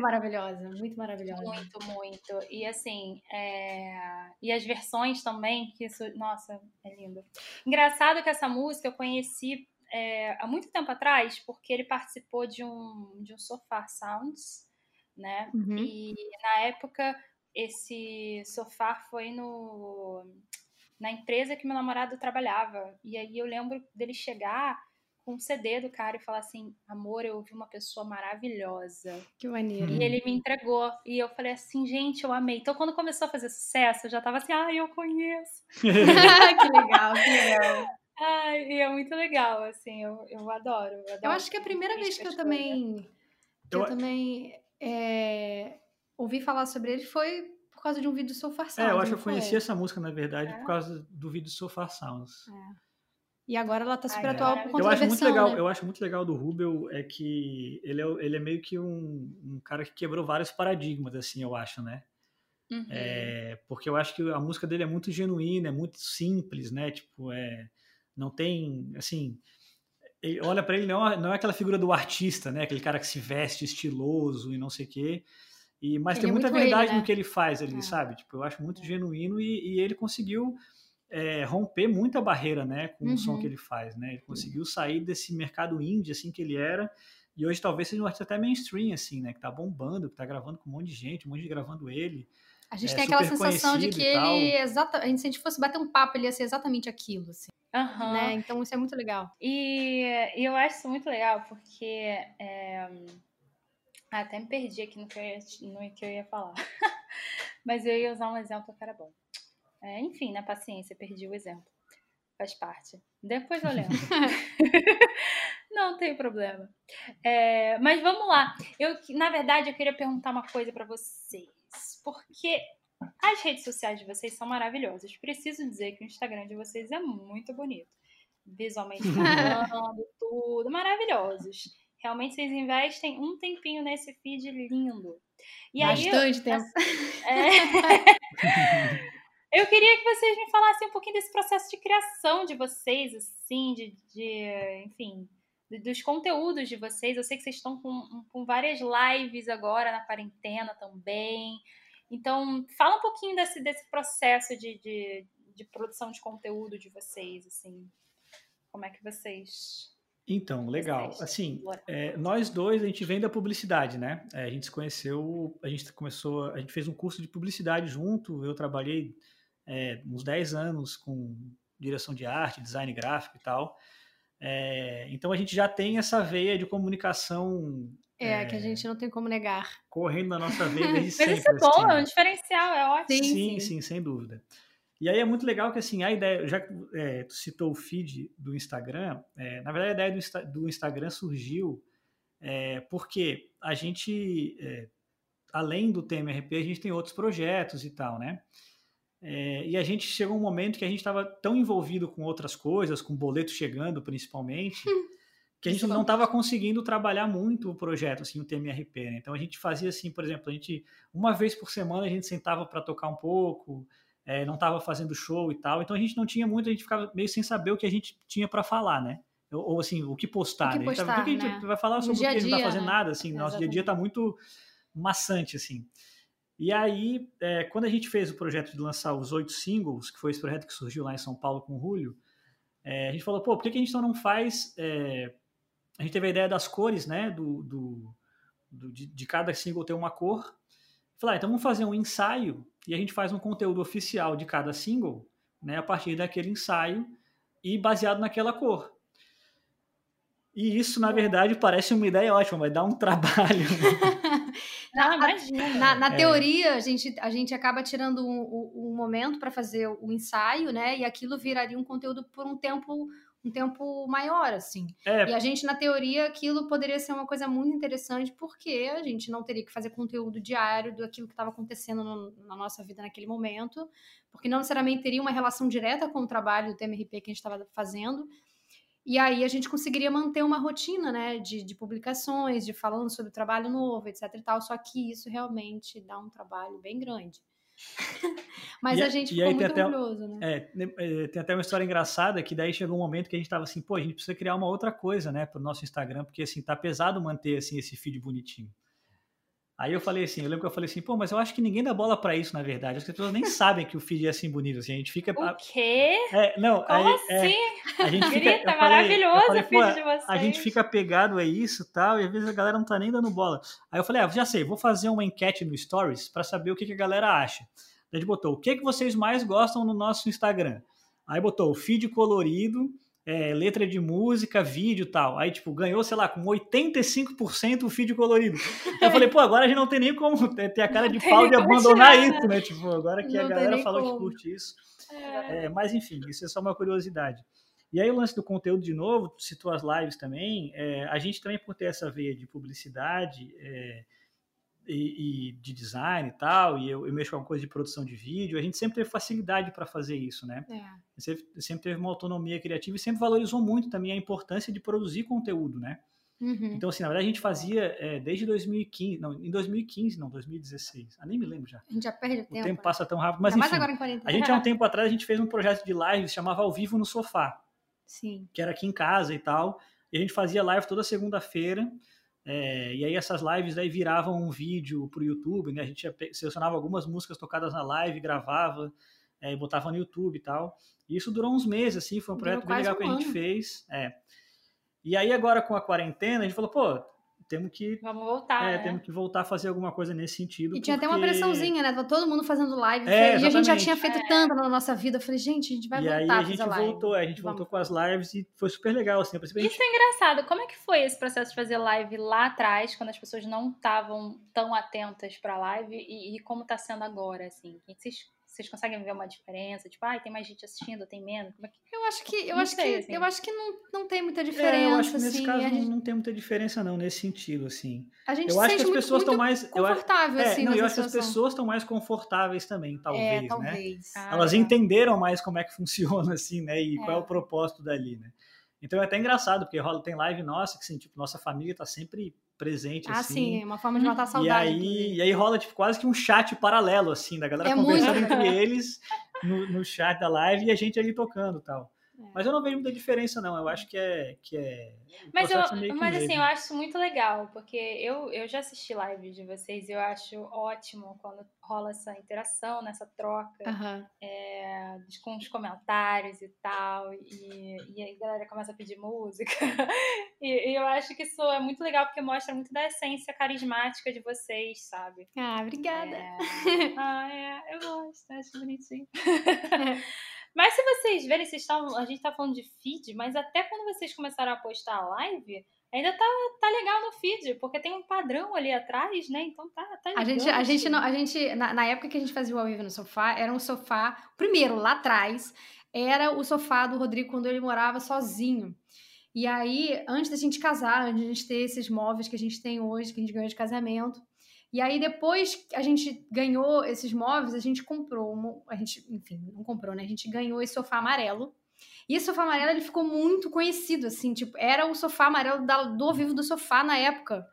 Speaker 2: Maravilhosa, muito maravilhosa.
Speaker 1: Muito, muito. E assim, é... e as versões também, que isso, nossa, é lindo. Engraçado que essa música eu conheci é, há muito tempo atrás, porque ele participou de um, de um Sofá Sounds né? Uhum. E na época esse sofá foi no na empresa que meu namorado trabalhava. E aí eu lembro dele chegar com um CD do cara e falar assim: Amor, eu ouvi uma pessoa maravilhosa.
Speaker 2: Que maneiro.
Speaker 1: E ele me entregou. E eu falei assim: Gente, eu amei. Então, quando começou a fazer sucesso, eu já tava assim: Ai, eu conheço.
Speaker 2: que legal, que legal.
Speaker 1: Ai, e é muito legal, assim, eu, eu adoro. Eu, adoro
Speaker 2: eu acho que é a primeira vez que eu também, que eu, eu também é, ouvi falar sobre ele foi por causa de um vídeo do Soul Sounds.
Speaker 3: É, eu acho que eu conheci essa música, na verdade, é. por causa do vídeo do Soul Sounds. É.
Speaker 2: E agora ela tá super Ai, atual por conta
Speaker 3: eu
Speaker 2: da
Speaker 3: acho
Speaker 2: versão,
Speaker 3: muito legal,
Speaker 2: né?
Speaker 3: Eu acho muito legal do Rubel é que ele é, ele é meio que um, um cara que quebrou vários paradigmas, assim, eu acho, né? Uhum. É, porque eu acho que a música dele é muito genuína, é muito simples, né? Tipo, é, não tem, assim, ele olha para ele não, é, não é aquela figura do artista, né? Aquele cara que se veste estiloso e não sei o quê. E, mas ele tem é muita verdade ele, né? no que ele faz ali, é. sabe? Tipo, eu acho muito é. genuíno e, e ele conseguiu é, romper muita barreira, né, com uhum. o som que uhum. ele faz, né? Ele conseguiu sair desse mercado indie, assim, que ele era, e hoje talvez seja um artista até mainstream, assim, né? Que tá bombando, que tá gravando com um monte de gente, um monte de gravando ele.
Speaker 2: A gente é, tem aquela sensação de que ele, exata, se a gente fosse bater um papo, ele ia ser exatamente aquilo, assim.
Speaker 1: Uhum.
Speaker 2: Né? Então isso é muito legal.
Speaker 1: E, e eu acho isso muito legal, porque é... ah, até me perdi aqui no que eu ia, no que eu ia falar. Mas eu ia usar um exemplo que era bom. É, enfim, na paciência, perdi o exemplo. Faz parte. Depois eu lembro. Não tem problema. É, mas vamos lá. Eu, na verdade, eu queria perguntar uma coisa para vocês. Porque as redes sociais de vocês são maravilhosas. Preciso dizer que o Instagram de vocês é muito bonito. Visualmente falando, tudo. Maravilhosos. Realmente vocês investem um tempinho nesse feed lindo.
Speaker 2: E Bastante aí, tempo.
Speaker 1: É, Eu queria que vocês me falassem um pouquinho desse processo de criação de vocês, assim, de, de enfim, dos conteúdos de vocês. Eu sei que vocês estão com, com várias lives agora na quarentena também. Então, fala um pouquinho desse, desse processo de, de, de produção de conteúdo de vocês, assim. Como é que vocês
Speaker 3: então, legal. Assim, é, nós dois, a gente vem da publicidade, né? É, a gente se conheceu, a gente começou, a gente fez um curso de publicidade junto, eu trabalhei é, uns 10 anos com direção de arte, design gráfico e tal. É, então a gente já tem essa veia de comunicação.
Speaker 2: É, é, que a gente não tem como negar.
Speaker 3: Correndo na nossa veia desde sempre.
Speaker 1: Mas isso é bom, assim. é um diferencial, é ótimo.
Speaker 3: Sim, sim, sim, sem dúvida. E aí é muito legal que assim, a ideia, já que é, tu citou o feed do Instagram, é, na verdade a ideia do, do Instagram surgiu é, porque a gente, é, além do TMRP, a gente tem outros projetos e tal, né? É, e a gente chegou um momento que a gente estava tão envolvido com outras coisas, com boleto chegando principalmente, que a gente não estava conseguindo trabalhar muito o projeto, assim, o TMRP. Né? Então a gente fazia assim, por exemplo, a gente uma vez por semana a gente sentava para tocar um pouco, é, não estava fazendo show e tal. Então a gente não tinha muito, a gente ficava meio sem saber o que a gente tinha para falar, né? Ou, ou, assim, o que postar,
Speaker 2: o que
Speaker 3: né?
Speaker 2: Postar,
Speaker 3: tava, o que a gente
Speaker 2: né?
Speaker 3: vai falar sobre o que a gente não está fazendo né? nada, assim, Exatamente. nosso dia a dia está muito maçante, assim. E aí, é, quando a gente fez o projeto de lançar os oito singles, que foi esse projeto que surgiu lá em São Paulo com o Julio, é, a gente falou, pô, por que, que a gente então não faz... É, a gente teve a ideia das cores, né, do, do, do de, de, cada single ter uma cor. Falei, ah, então vamos fazer um ensaio e a gente faz um conteúdo oficial de cada single, né, a partir daquele ensaio e baseado naquela cor. E isso, na verdade, parece uma ideia ótima, vai dar um trabalho.
Speaker 2: Na, na, na, é. teoria, a gente, a gente acaba tirando um, um, um momento para fazer o ensaio, né? E aquilo viraria um conteúdo por um tempo um tempo maior, assim. É. E a gente, na teoria, aquilo poderia ser uma coisa muito interessante, porque a gente não teria que fazer conteúdo diário daquilo que estava acontecendo no, na nossa vida naquele momento, porque não necessariamente teria uma relação direta com o trabalho do TMRP que a gente estava fazendo, e aí a gente conseguiria manter uma rotina, né, de, de, publicações, de falando sobre o trabalho novo, etc e tal, só que isso realmente dá um trabalho bem grande. Mas e, a gente ficou muito até, orgulhoso, né?
Speaker 3: É, é, tem até uma história engraçada que daí chegou um momento que a gente tava assim, pô, a gente precisa criar uma outra coisa, né, pro nosso Instagram, porque assim, tá pesado manter assim esse feed bonitinho. Aí eu falei assim, eu lembro que eu falei assim, pô, mas eu acho que ninguém dá bola para isso, na verdade. As pessoas nem sabem que o feed é assim bonito, assim, a gente fica...
Speaker 1: O quê?
Speaker 3: É, não,
Speaker 1: Como
Speaker 3: aí,
Speaker 1: assim?
Speaker 3: É, a gente fica,
Speaker 1: Grita,
Speaker 3: falei-
Speaker 1: maravilhoso
Speaker 3: falei,
Speaker 1: o feed de vocês.
Speaker 3: A gente fica apegado a isso e tal, e às vezes a galera não tá nem dando bola. Aí eu falei, ah, já sei, vou fazer uma enquete no Stories para saber o que, que a galera acha. A gente botou, o que, que vocês mais gostam no nosso Instagram? Aí botou o feed colorido, é, letra de música, vídeo e tal. Aí, tipo, ganhou, sei lá, com 85% o feed colorido. Eu falei, pô, agora a gente não tem nem como ter ter a cara
Speaker 1: Não
Speaker 3: de pau de abandonar
Speaker 1: tirar,
Speaker 3: isso, né? Tipo, agora que a galera falou que curte isso.
Speaker 1: É.
Speaker 3: É, mas enfim, isso é só uma curiosidade. E aí o lance do conteúdo, de novo, citou as lives também, é, a gente também por ter essa veia de publicidade é, e, e de design e tal, e eu, eu mexo com alguma coisa de produção de vídeo, a gente sempre teve facilidade para fazer isso, né?
Speaker 2: É.
Speaker 3: Sempre, sempre teve uma autonomia criativa e sempre valorizou muito também a importância de produzir conteúdo, né?
Speaker 2: Uhum.
Speaker 3: Então, assim, na verdade a gente fazia é, desde 2015, não, em 2015, não, 2016, ah, nem me lembro já.
Speaker 2: A gente já perde
Speaker 3: O
Speaker 2: tempo.
Speaker 3: tempo
Speaker 2: né?
Speaker 3: passa tão rápido, mas enfim.
Speaker 2: agora em quarentena.
Speaker 3: A gente, há um tempo atrás, a gente fez um projeto de live que se chamava Ao Vivo no Sofá
Speaker 2: Sim.
Speaker 3: que era aqui em casa e tal. E a gente fazia live toda segunda-feira. É, e aí essas lives aí viravam um vídeo pro YouTube, né? A gente selecionava algumas músicas tocadas na live, gravava é, e botava no YouTube e tal. E isso durou uns meses, assim, foi um projeto bem legal
Speaker 2: quase
Speaker 3: que
Speaker 2: um
Speaker 3: a gente
Speaker 2: ano.
Speaker 3: fez. É. E aí agora com a quarentena, a gente falou, pô, temos que,
Speaker 1: Vamos voltar,
Speaker 3: é,
Speaker 1: né?
Speaker 3: temos que voltar a fazer alguma coisa nesse sentido.
Speaker 2: E tinha até uma
Speaker 3: porque-
Speaker 2: pressãozinha, né? Tava todo mundo fazendo live.
Speaker 3: É,
Speaker 2: e a gente já tinha feito tanta na nossa vida. Eu falei, gente, a gente vai
Speaker 3: E aí
Speaker 2: voltar
Speaker 3: a
Speaker 2: a
Speaker 3: gente
Speaker 2: fazer live.
Speaker 3: voltou, a gente
Speaker 2: Vamos.
Speaker 3: voltou com as lives e foi super legal, assim. Isso gente
Speaker 1: é engraçado. Como é que foi esse processo de fazer live lá atrás, quando as pessoas não estavam tão atentas pra live, e, e como tá sendo agora, assim? Vocês, vocês conseguem ver uma diferença? Tipo, ai, tem mais gente assistindo, tem menos? Como é que...
Speaker 2: Eu acho que, eu
Speaker 1: Não
Speaker 2: acho
Speaker 1: sei,
Speaker 2: que,
Speaker 1: assim.
Speaker 2: eu acho que não, não tem muita
Speaker 3: É,
Speaker 2: diferença.
Speaker 3: eu acho que nesse
Speaker 2: assim.
Speaker 3: caso
Speaker 2: gente,
Speaker 3: não tem muita diferença, não, nesse sentido, assim.
Speaker 2: a gente
Speaker 3: Eu
Speaker 2: se
Speaker 3: acho que as
Speaker 2: muito,
Speaker 3: pessoas estão mais. Eu, acho-
Speaker 2: confortável,
Speaker 3: é,
Speaker 2: assim,
Speaker 3: não, eu acho que as pessoas estão mais confortáveis também, talvez,
Speaker 2: é,
Speaker 3: né?
Speaker 2: talvez.
Speaker 1: Ah,
Speaker 3: Elas
Speaker 1: legal.
Speaker 3: entenderam mais como é que funciona, assim, né? E qual é
Speaker 2: É.
Speaker 3: o propósito dali, né? Então é até engraçado, porque rola, tem live nossa, que assim, tipo, nossa família tá sempre presente,
Speaker 2: Ah,
Speaker 3: assim.
Speaker 2: sim, é uma forma de matar a
Speaker 3: E
Speaker 2: saudade.
Speaker 3: aí,
Speaker 2: inclusive.
Speaker 3: e aí rola tipo, quase que um chat paralelo, assim, da galera
Speaker 2: É
Speaker 3: conversando
Speaker 2: muito.
Speaker 3: entre eles no, no chat da live e a gente ali tocando e tal.
Speaker 2: É.
Speaker 3: Mas eu não vejo muita diferença, não. Eu acho que é. Que é
Speaker 1: Mas, eu, mas assim,
Speaker 3: mesmo.
Speaker 1: eu acho isso muito legal, porque eu, eu já assisti lives de vocês e eu acho ótimo quando rola essa interação, nessa troca.
Speaker 2: Aham.
Speaker 1: é, com os comentários e tal, e, e aí a galera começa a pedir música. E, e eu acho que isso é muito legal porque mostra muito da essência carismática de vocês, sabe?
Speaker 2: Ah, obrigada.
Speaker 1: É... Ah, é, eu gosto, acho bonitinho. mas se vocês verem, vocês a gente tá falando de feed, mas até quando vocês começaram a postar a live, ainda tá, tá legal no feed, porque tem um padrão ali atrás, né? Então tá, tá
Speaker 2: A gente, a gente, não, a gente na, na época que a gente fazia o ao vivo no sofá, era um sofá. Primeiro, lá atrás, era o sofá do Rodrigo quando ele morava sozinho. E aí, antes da gente casar, antes da gente ter esses móveis que a gente tem hoje, que a gente ganhou de casamento. E aí, depois que a gente ganhou esses móveis, a gente comprou. uma- a gente, enfim, não comprou, né? A gente ganhou esse sofá amarelo. E esse sofá amarelo ele ficou muito conhecido, assim, tipo, era o sofá amarelo da- do vivo do sofá na época.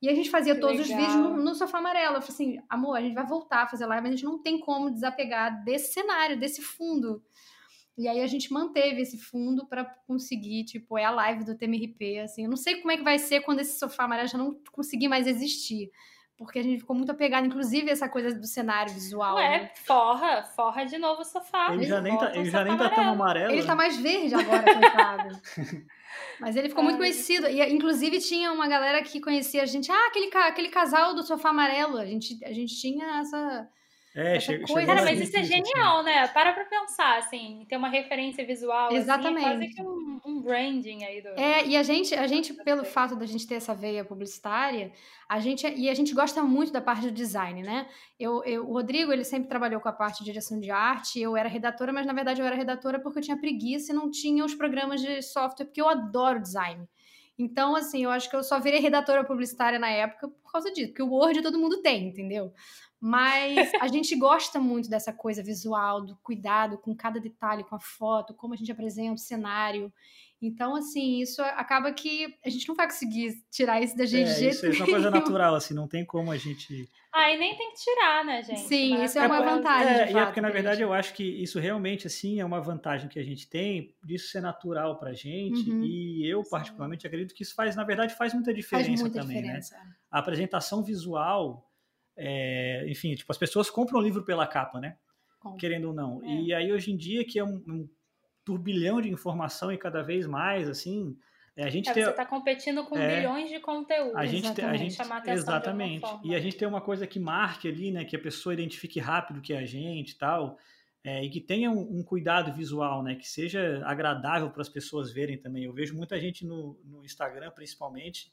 Speaker 2: E a gente fazia
Speaker 1: Que
Speaker 2: todos os
Speaker 1: legal.
Speaker 2: vídeos no, no sofá amarelo. Eu falei assim, amor, a gente vai voltar a fazer live, mas a gente não tem como desapegar desse cenário, desse fundo. E aí a gente manteve esse fundo pra conseguir, tipo, é a live do TMRP, assim. Eu não sei como é que vai ser quando esse sofá amarelo já não conseguir mais existir. Porque a gente ficou muito apegado, inclusive, essa coisa do cenário visual. né?
Speaker 1: Ué, forra, forra de novo o sofá.
Speaker 3: Ele já nem tá, ele já nem tá tão
Speaker 1: amarelo.
Speaker 2: Ele
Speaker 3: né?
Speaker 2: tá mais verde agora, coitado. Mas ele ficou muito conhecido. E, inclusive, tinha uma galera que conhecia a gente. Ah, aquele, aquele casal do sofá amarelo. A gente, a gente tinha essa.
Speaker 3: É, chega,
Speaker 2: coisa-
Speaker 1: Cara, mas isso é
Speaker 3: assim.
Speaker 1: genial, né? Para pra pensar, assim, ter uma referência visual. Assim, é quase
Speaker 2: Exatamente.
Speaker 1: que um, um branding aí do.
Speaker 2: É, e a gente, a gente, pelo fato da gente ter essa veia publicitária, a gente, e a gente gosta muito da parte do design, né? Eu, eu, o Rodrigo, ele sempre trabalhou com a parte de direção de arte, eu era redatora, mas na verdade eu era redatora porque eu tinha preguiça e não tinha os programas de software, porque eu adoro design. Então, assim, eu acho que eu só virei redatora publicitária na época por causa disso, porque o Word todo mundo tem, entendeu? Mas a gente gosta muito dessa coisa visual, do cuidado com cada detalhe, com a foto, como a gente apresenta o cenário. Então, assim, isso acaba que a gente não vai conseguir tirar isso da gente
Speaker 3: É,
Speaker 2: jeito
Speaker 3: isso, isso é uma coisa natural, assim, não tem como a gente.
Speaker 1: Ah, e nem tem que tirar, né, gente?
Speaker 2: Sim,
Speaker 1: Né?
Speaker 2: isso é uma vantagem.
Speaker 3: É,
Speaker 2: de
Speaker 3: e é
Speaker 2: fato,
Speaker 3: porque, na verdade,
Speaker 2: gente-
Speaker 3: eu acho que isso realmente, assim, é uma vantagem que a gente tem disso ser natural pra gente.
Speaker 2: Uhum.
Speaker 3: E eu, particularmente, acredito que isso faz, na verdade, faz muita
Speaker 2: faz
Speaker 3: diferença
Speaker 2: muita
Speaker 3: também, né?
Speaker 2: diferença.
Speaker 3: a apresentação visual, é, enfim, tipo, as pessoas compram o livro pela capa, né? Querendo ou não. É. E aí, hoje em dia, que é um, um turbilhão de informação e cada vez mais, assim, é, a gente é,
Speaker 1: tem, você está competindo com é, bilhões de conteúdos.
Speaker 3: A gente, tem, a gente exatamente. E a gente tem uma coisa que marque ali, né, que a pessoa identifique rápido que é a gente, e tal, é, e que tenha um, um, cuidado visual, né, que seja agradável para as pessoas verem também. Eu vejo muita gente no, no Instagram, principalmente,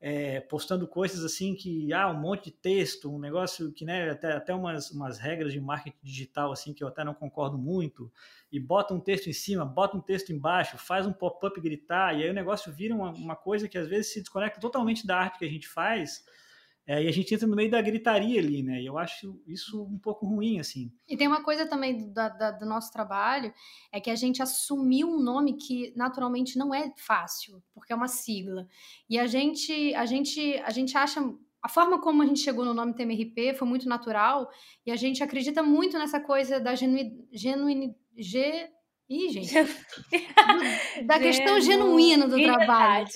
Speaker 3: é, postando coisas assim que ah um monte de texto um negócio que né até, até umas, umas regras de marketing digital assim que eu até não concordo muito e bota um texto em cima bota um texto embaixo faz um pop-up gritar e aí o negócio vira uma, uma coisa que às vezes se desconecta totalmente da arte que a gente faz é, e a gente entra no meio da gritaria ali, né? E eu acho isso um pouco ruim, assim.
Speaker 2: E tem uma coisa também da, da, do nosso trabalho, é que a gente assumiu um nome que naturalmente não é fácil, porque é uma sigla. E a gente, a gente, a gente acha a forma como a gente chegou no nome TMRP foi muito natural e a gente acredita muito nessa coisa da genuinidade. Genuin, ge, ih, gente. da questão genuína do trabalho.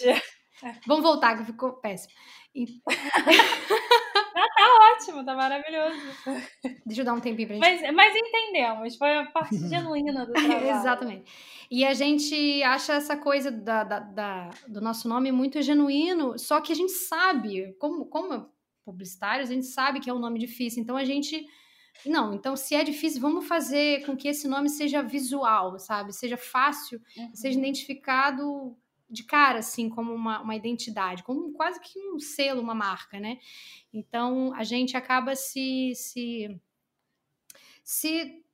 Speaker 2: Vamos voltar, que ficou péssimo. E...
Speaker 1: ah, tá ótimo, tá maravilhoso.
Speaker 2: Deixa eu dar um tempinho pra
Speaker 1: gente. Mas, mas entendemos, foi a parte genuína do trabalho.
Speaker 2: Exatamente. E a gente acha essa coisa da, da, da, do nosso nome muito genuíno, só que a gente sabe, como, como publicitários, a gente sabe que é um nome difícil, então a gente. Não, então se é difícil, vamos fazer com que esse nome seja visual, sabe? Seja fácil, uhum. seja identificado de cara, assim, como uma, uma identidade, como quase que um selo, uma marca, né? Então, a gente acaba se, se, se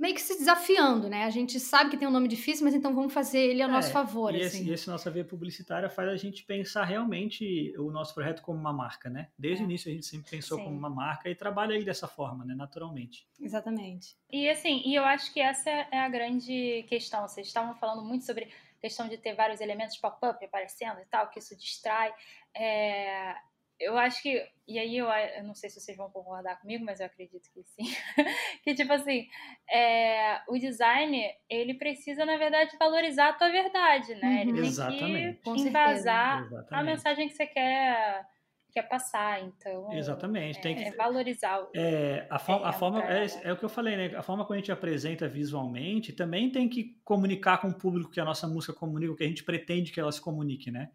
Speaker 2: meio que se desafiando, né? A gente sabe que tem um nome difícil, mas então vamos fazer ele a é, nosso favor.
Speaker 3: E,
Speaker 2: assim.
Speaker 3: esse, esse nossa via publicitária faz a gente pensar realmente o nosso projeto como uma marca, né? Desde é. o início a gente sempre pensou Sim. como uma marca e trabalha ele dessa forma, né? Naturalmente.
Speaker 2: Exatamente.
Speaker 1: E assim, e eu acho que essa é a grande questão. Vocês estavam falando muito sobre questão de ter vários elementos pop-up aparecendo e tal, que isso distrai. É, eu acho que, e aí eu, eu, não sei se vocês vão concordar comigo, mas eu acredito que sim, que tipo assim, é, o design, ele precisa, na verdade, valorizar a tua verdade, né? Ele
Speaker 3: uhum. Exatamente.
Speaker 1: tem que embasar a mensagem que você quer quer passar, então.
Speaker 3: Exatamente,
Speaker 1: é,
Speaker 3: tem que
Speaker 1: é valorizar.
Speaker 3: É, a, fo a forma é, é, o que eu falei, né? A forma como a gente apresenta visualmente também tem que comunicar com o público que a nossa música comunica, o que a gente pretende que ela se comunique, né?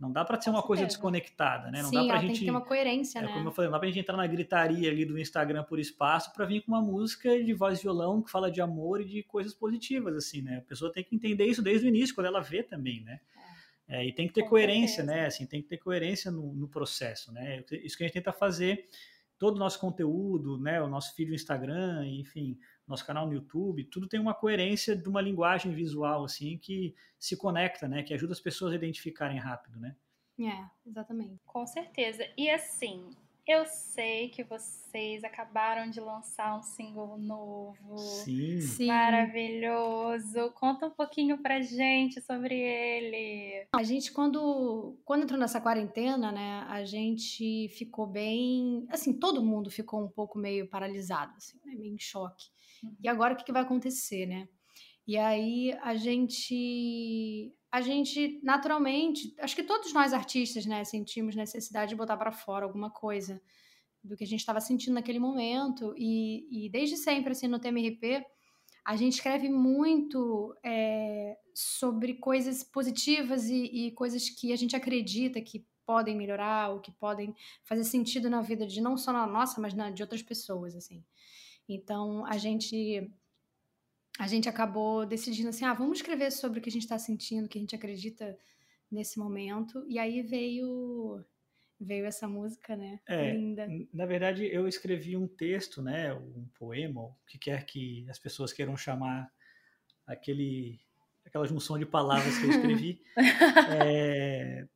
Speaker 3: Não dá para ser uma coisa desconectada, né? Não
Speaker 2: Sim,
Speaker 3: dá pra
Speaker 2: gente.
Speaker 3: Tem
Speaker 2: que ter uma coerência,
Speaker 3: é,
Speaker 2: né?
Speaker 3: Como eu falei, não dá pra gente entrar na gritaria ali do Instagram por espaço para vir com uma música de voz e violão que fala de amor e de coisas positivas, assim, né? A pessoa tem que entender isso desde o início, quando ela vê também, né? É, e tem que ter coerência, né? Assim, tem que ter coerência no, no, processo, né? Isso que a gente tenta fazer, todo o nosso conteúdo, né? O nosso feed no Instagram, enfim, nosso canal no YouTube, tudo tem uma coerência de uma linguagem visual, assim, que se conecta, né? Que ajuda as pessoas a identificarem rápido, né?
Speaker 2: É, exatamente.
Speaker 1: Com certeza. E assim, eu sei que vocês acabaram de lançar um single novo.
Speaker 3: Sim. Sim.
Speaker 1: Maravilhoso. Conta um pouquinho pra gente sobre ele.
Speaker 2: A gente, quando, quando entrou nessa quarentena, né, a gente ficou bem. Assim, todo mundo ficou um pouco meio paralisado, assim, né, meio em choque. Uhum. E agora o que, que vai acontecer, né? E aí a gente a gente naturalmente, acho que todos nós artistas, né, sentimos necessidade de botar para fora alguma coisa do que a gente estava sentindo naquele momento e, e, desde sempre assim no TMRP a gente escreve muito é, sobre coisas positivas e, e, coisas que a gente acredita que podem melhorar ou que podem fazer sentido na vida de não só na nossa, mas na de outras pessoas assim. Então a gente a gente acabou decidindo assim, ah, vamos escrever sobre o que a gente está sentindo, o que a gente acredita nesse momento. E aí veio veio essa música, né?
Speaker 3: É, Linda. Na verdade, eu escrevi um texto, né? Um poema, o que quer que as pessoas queiram chamar aquele, aquela junção de palavras que eu escrevi. é,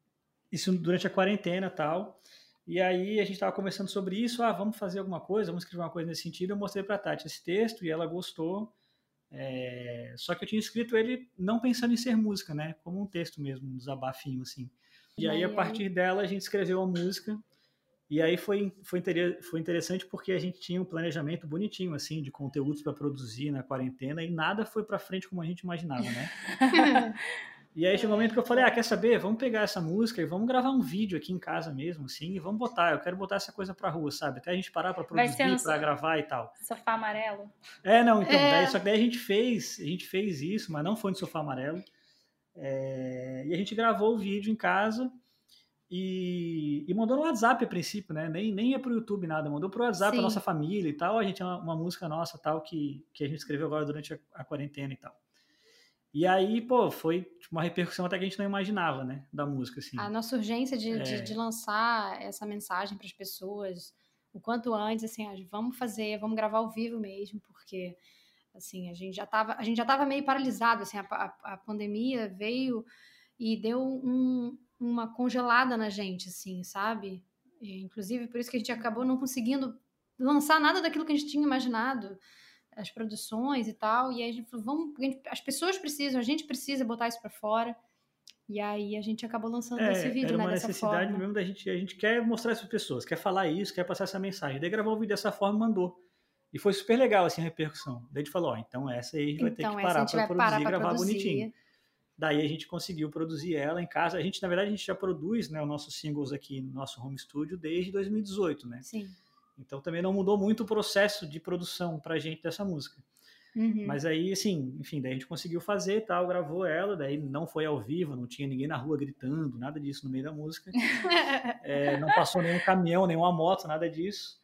Speaker 3: isso durante a quarentena tal. E aí a gente estava conversando sobre isso. Ah, vamos fazer alguma coisa, vamos escrever uma coisa nesse sentido. Eu mostrei para Tati esse texto e ela gostou. É, só que eu tinha escrito ele não pensando em ser música, né? Como um texto mesmo, um desabafinho, assim. E aí, a partir dela, a gente escreveu a música. E aí foi, foi, foi interessante porque a gente tinha um planejamento bonitinho, assim, de conteúdos para produzir na quarentena e nada foi para frente como a gente imaginava, né? E aí chegou um momento que eu falei, ah, quer saber? Vamos pegar essa música e vamos gravar um vídeo aqui em casa mesmo, assim, e vamos botar. Eu quero botar essa coisa pra rua, sabe? Até a gente parar pra produzir, no... pra gravar e tal.
Speaker 1: Sofá amarelo?
Speaker 3: É, não, então, é... Daí, só que daí a gente fez, a gente fez isso, mas não foi no sofá amarelo. É... E a gente gravou o vídeo em casa e, e mandou no WhatsApp a princípio, né? Nem, nem ia pro YouTube nada, mandou pro WhatsApp Sim. pra nossa família e tal. A gente é uma, uma música nossa tal que, que a gente escreveu agora durante a, a quarentena e tal. E aí, pô, foi tipo, uma repercussão até que a gente não imaginava, né, da música, assim.
Speaker 2: A nossa urgência de, é... de, de, lançar essa mensagem para as pessoas o quanto antes, assim, ah, vamos fazer, vamos gravar ao vivo mesmo, porque, assim, a gente já tava, a gente já tava meio paralisado, assim, a, a, a pandemia veio e deu um, uma congelada na gente, assim, sabe? E, inclusive, por isso que a gente acabou não conseguindo lançar nada daquilo que a gente tinha imaginado as produções e tal. E aí a gente falou, vamos, as pessoas precisam, a gente precisa botar isso para fora. E aí a gente acabou lançando
Speaker 3: é,
Speaker 2: esse vídeo,
Speaker 3: era
Speaker 2: né,
Speaker 3: uma necessidade
Speaker 2: forma.
Speaker 3: mesmo da gente, a gente quer mostrar isso para pessoas, quer falar isso, quer passar essa mensagem. Daí gravou o vídeo dessa forma e mandou. E foi super legal assim a repercussão. Daí a gente falou, ó, então essa aí a gente vai
Speaker 2: então,
Speaker 3: ter que parar para produzir
Speaker 2: e
Speaker 3: gravar
Speaker 2: produzir.
Speaker 3: bonitinho. Daí a gente conseguiu produzir ela em casa. A gente, na verdade, a gente já produz, né, os nossos singles aqui no nosso home studio desde 2018, né?
Speaker 2: Sim.
Speaker 3: Então também não mudou muito o processo de produção pra gente dessa música.
Speaker 2: Uhum.
Speaker 3: Mas aí, assim, enfim, daí a gente conseguiu fazer tal, gravou ela, daí não foi ao vivo, não tinha ninguém na rua gritando, nada disso no meio da música. é, não passou nenhum caminhão, nenhuma moto, nada disso.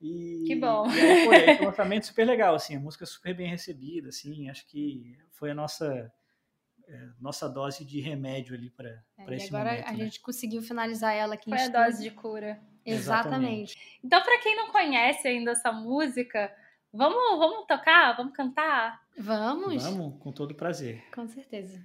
Speaker 3: E,
Speaker 1: que bom.
Speaker 3: E aí foi, foi um lançamento super legal, assim, a música super bem recebida, assim, acho que foi a nossa é, nossa dose de remédio ali para é, esse
Speaker 2: agora
Speaker 3: momento.
Speaker 2: a
Speaker 3: né?
Speaker 2: gente conseguiu finalizar ela aqui.
Speaker 1: Foi a dose de cura.
Speaker 2: Exatamente.
Speaker 3: Exatamente.
Speaker 1: Então, para quem não conhece ainda essa música, Vamos, vamos tocar? Vamos cantar?
Speaker 2: Vamos.
Speaker 3: Vamos, com todo prazer.
Speaker 2: Com certeza.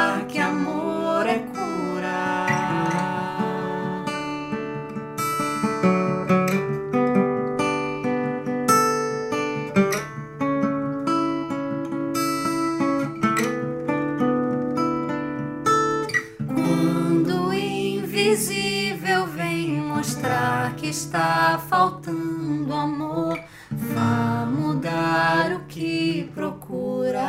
Speaker 3: faltando amor,
Speaker 4: vá mudar o que procurar.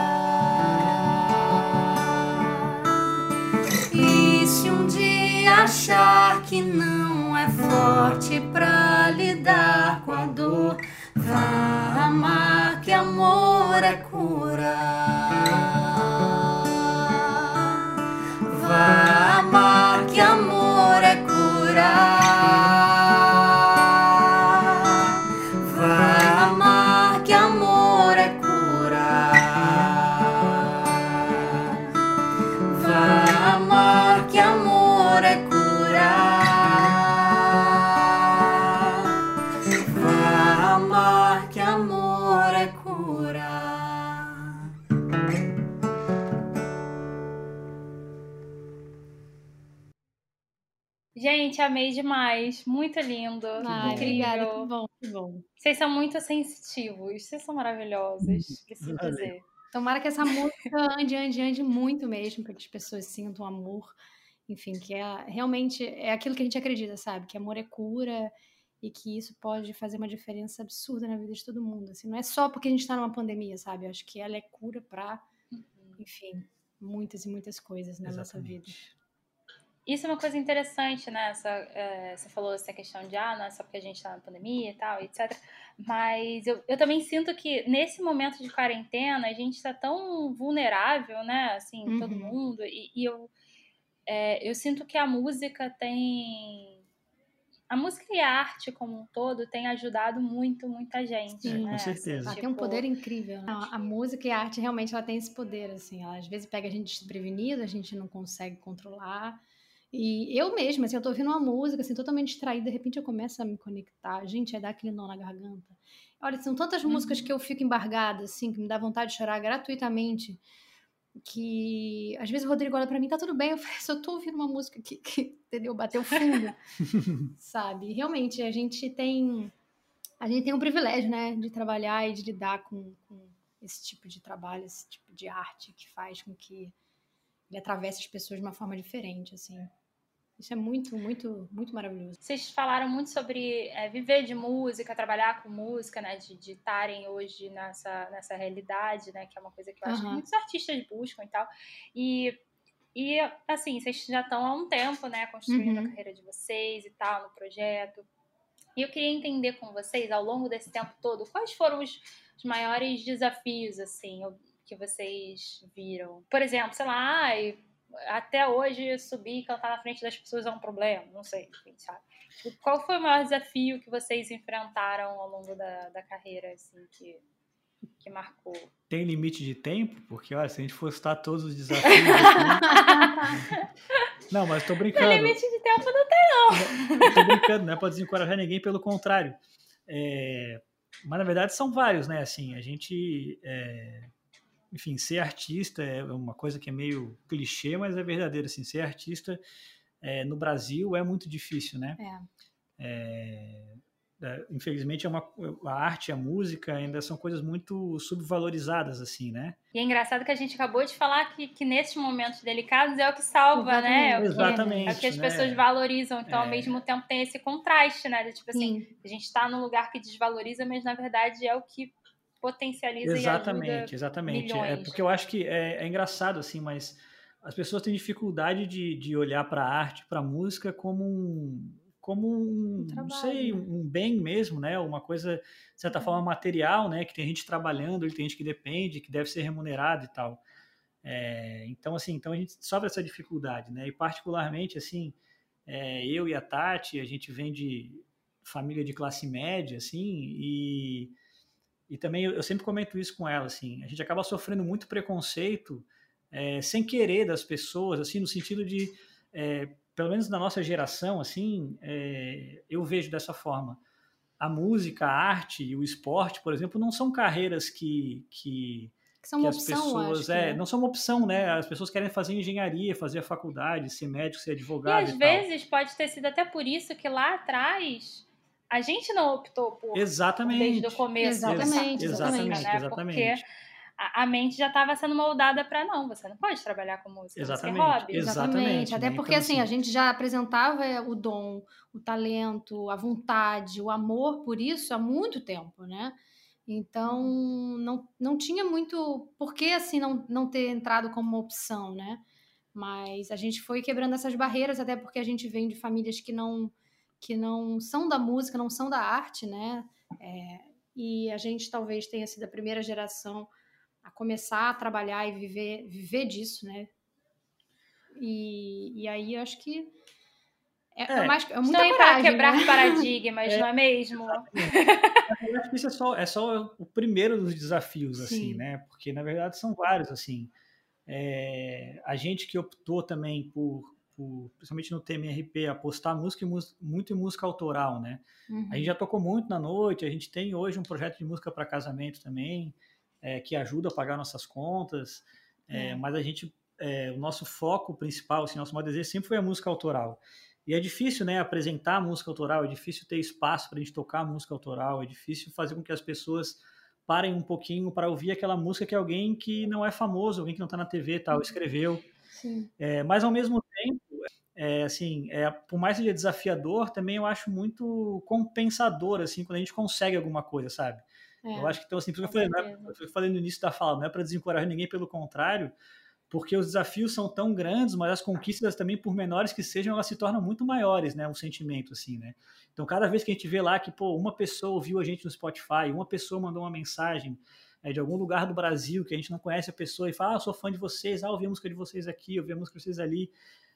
Speaker 4: E se um dia achar que não
Speaker 3: é forte
Speaker 1: pra lidar com a dor, vá amar que amor é amei demais. Muito lindo.
Speaker 2: Ai, obrigada, que bom, que bom.
Speaker 1: Vocês são muito sensitivos. Vocês são maravilhosos, preciso dizer.
Speaker 2: Tomara que essa música ande, ande, ande muito mesmo, para que as pessoas sintam amor. Enfim, que é realmente é aquilo que a gente acredita, sabe? Que amor é cura e que isso pode fazer uma diferença absurda na vida de todo mundo. Assim, não é só porque a gente está numa pandemia, sabe? Eu acho que ela é cura para, uhum. enfim, muitas e muitas coisas na Exatamente. nossa vida.
Speaker 1: Isso é uma coisa interessante, né? Essa, é, você falou essa questão de, ah, não é só porque a gente está na pandemia e tal, etc. Mas eu, eu também sinto que nesse momento de quarentena a gente está tão vulnerável, né? Assim, uhum. todo mundo. E, e eu, é, eu sinto que a música tem. A música e a arte como um todo tem ajudado muito, muita gente. Sim, né?
Speaker 3: com certeza.
Speaker 2: Ela tipo... tem um poder incrível. Né? A, a, música e a arte realmente ela tem esse poder, assim. Ela às vezes pega a gente desprevenido, a gente não consegue controlar. E eu mesma, assim, eu tô ouvindo uma música, assim, totalmente distraída, de repente eu começo a me conectar. Gente, é dar aquele nó na garganta. Olha, são tantas uhum. músicas que eu fico embargada, assim, que me dá vontade de chorar gratuitamente, que às vezes o Rodrigo olha pra mim, tá tudo bem, eu falo, eu tô ouvindo uma música que, que entendeu, bateu fundo, sabe? Realmente, a gente tem, a gente tem um privilégio, né, de trabalhar e de lidar com, com esse tipo de trabalho, esse tipo de arte que faz com que ele atravesse as pessoas de uma forma diferente, assim. Isso é muito, muito, muito maravilhoso.
Speaker 1: Vocês falaram muito sobre é, viver de música, trabalhar com música, né? De estarem hoje nessa, nessa realidade, né? Que é uma coisa que eu acho uhum. que muitos artistas buscam e tal. E, e assim, vocês já estão há um tempo, né? Construindo uhum. a carreira de vocês e tal, no projeto. E eu queria entender com vocês, ao longo desse tempo todo, quais foram os, os maiores desafios, assim, que vocês viram? Por exemplo, sei lá, ai, até hoje subir e cantar na frente das pessoas é um problema, não sei, enfim, sabe? Tipo, qual foi o maior desafio que vocês enfrentaram ao longo da, da carreira, assim, que, que marcou?
Speaker 3: Tem limite de tempo? Porque, olha, se a gente for citar todos os desafios... Assim... não, mas tô brincando. Tem
Speaker 1: limite de tempo não tem, não.
Speaker 3: tô brincando, não é pra desencorajar ninguém, pelo contrário. É... Mas, na verdade, são vários, né? Assim, a gente... É enfim, ser artista é uma coisa que é meio clichê, mas é verdadeiro. Assim, ser artista é, no Brasil é muito difícil, né? É. é. É, infelizmente, é uma, a arte e a música ainda são coisas muito subvalorizadas, assim, né?
Speaker 1: E é engraçado que a gente acabou de falar que, que nesses momentos delicados é o que salva,
Speaker 3: Exatamente. né?
Speaker 1: É o
Speaker 3: que, Exatamente.
Speaker 1: É o que as né? pessoas valorizam. Então, ao é. mesmo tempo, tem esse contraste, né? De, tipo assim, Sim. a gente está num lugar que desvaloriza, mas na verdade é o que potencializa
Speaker 3: exatamente, Exatamente,
Speaker 1: exatamente.
Speaker 3: É porque eu acho que é, é engraçado assim, mas as pessoas têm dificuldade de, de olhar para a arte, para a música como um como um, não sei, um bem mesmo, né? Uma coisa de certa é. forma material, né? Que tem gente trabalhando, tem gente que depende, que deve ser remunerado e tal. É, então assim, então a gente sofre essa dificuldade, né? E particularmente assim, é, eu e a Tati, a gente vem de família de classe média, assim, e e também eu, eu, sempre comento isso com ela, assim, a gente acaba sofrendo muito preconceito é, sem querer das pessoas, assim, no sentido de, é, pelo menos na nossa geração, assim, é, eu vejo dessa forma. A música, a arte e o esporte, por exemplo, não são carreiras que, que,
Speaker 2: que são
Speaker 3: que
Speaker 2: as opção,
Speaker 3: pessoas é, é, não são uma opção, né? As pessoas querem fazer engenharia, fazer a faculdade, ser médico, ser advogado.
Speaker 1: E às e vezes pode ter sido até por isso que lá atrás a gente não optou por
Speaker 3: exatamente.
Speaker 1: desde o começo.
Speaker 2: Exatamente,
Speaker 3: exatamente,
Speaker 1: né?
Speaker 3: exatamente.
Speaker 1: Porque a, mente já estava sendo moldada para não, você não pode trabalhar com música,
Speaker 3: exatamente,
Speaker 1: música é hobby.
Speaker 2: Exatamente, até né? porque então, assim, a assim gente já apresentava o dom, o talento, a vontade, o amor por isso há muito tempo, né? Então, não, não tinha muito por que assim não, não ter entrado como uma opção, né? Mas a gente foi quebrando essas barreiras, até porque a gente vem de famílias que não que não são da música, não são da arte, né? É, e a gente talvez tenha sido a primeira geração a começar a trabalhar e viver, viver disso, né? E, e aí eu acho que é, é, é mais, é muita
Speaker 1: coragem, para quebrar né? paradigmas, é, não é mesmo?
Speaker 3: Eu acho que isso é só, é só o primeiro dos desafios, assim, Sim. assim, né? Porque na verdade são vários, assim. É, a gente que optou também por principalmente no TMRP, apostar música muito em música autoral, né? Uhum. A gente já tocou muito na noite, a gente tem hoje um projeto de música para casamento também, é, que ajuda a pagar nossas contas, é, uhum. mas a gente, é, o nosso foco principal, assim, nosso maior desejo sempre foi a música autoral. E é difícil, né, apresentar música autoral, é difícil ter espaço para a gente tocar música autoral, é difícil fazer com que as pessoas parem um pouquinho para ouvir aquela música que alguém que não é famoso, alguém que não está na TV tal, uhum. escreveu. É, mas ao mesmo tempo, é, assim, é, por mais que seja desafiador, também eu acho muito compensador, assim, quando a gente consegue alguma coisa, sabe? É, eu acho que, então, assim, por eu falei, é, eu falei no início da fala, não é para desencorajar ninguém, pelo contrário, porque os desafios são tão grandes, mas as conquistas também, por menores que sejam, elas se tornam muito maiores, né? Um sentimento assim, né? Então, cada vez que a gente vê lá que, pô, uma pessoa ouviu a gente no Spotify, uma pessoa mandou uma mensagem é, de algum lugar do Brasil que a gente não conhece a pessoa e fala, ah, sou fã de vocês, ah, ouvi a música de vocês aqui, ouvi a música de vocês ali.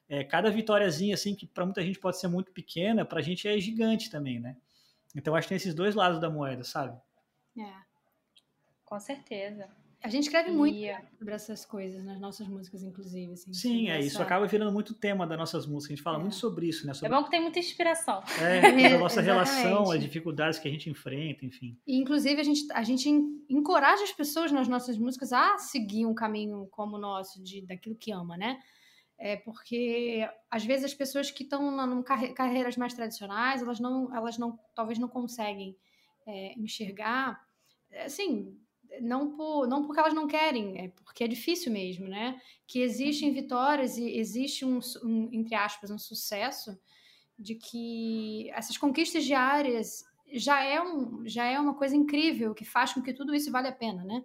Speaker 3: É, cada vitóriazinha, assim, que para muita gente pode ser muito pequena, para a gente é gigante também, né? Então, acho que tem esses dois lados da moeda, sabe?
Speaker 1: É. Com certeza.
Speaker 2: A gente escreve muito sobre essas coisas nas nossas músicas, inclusive. Assim,
Speaker 3: Sim, é, isso acaba virando muito tema das nossas músicas. A gente fala é. muito sobre isso, né? Sobre...
Speaker 1: É bom que tem muita inspiração.
Speaker 3: É, a nossa relação, as dificuldades que a gente enfrenta, enfim.
Speaker 2: E, inclusive, a gente, a gente encoraja as pessoas nas nossas músicas a seguir um caminho como o nosso, de, daquilo que ama, né? É porque às vezes as pessoas que estão em carreiras mais tradicionais, elas não, elas não, talvez não conseguem é, enxergar, assim, não, por, não porque elas não querem, é porque é difícil mesmo, né? Que existem vitórias e existe um, um, entre aspas, um sucesso de que essas conquistas diárias já é, um, já é uma coisa incrível que faz com que tudo isso vale a pena, né?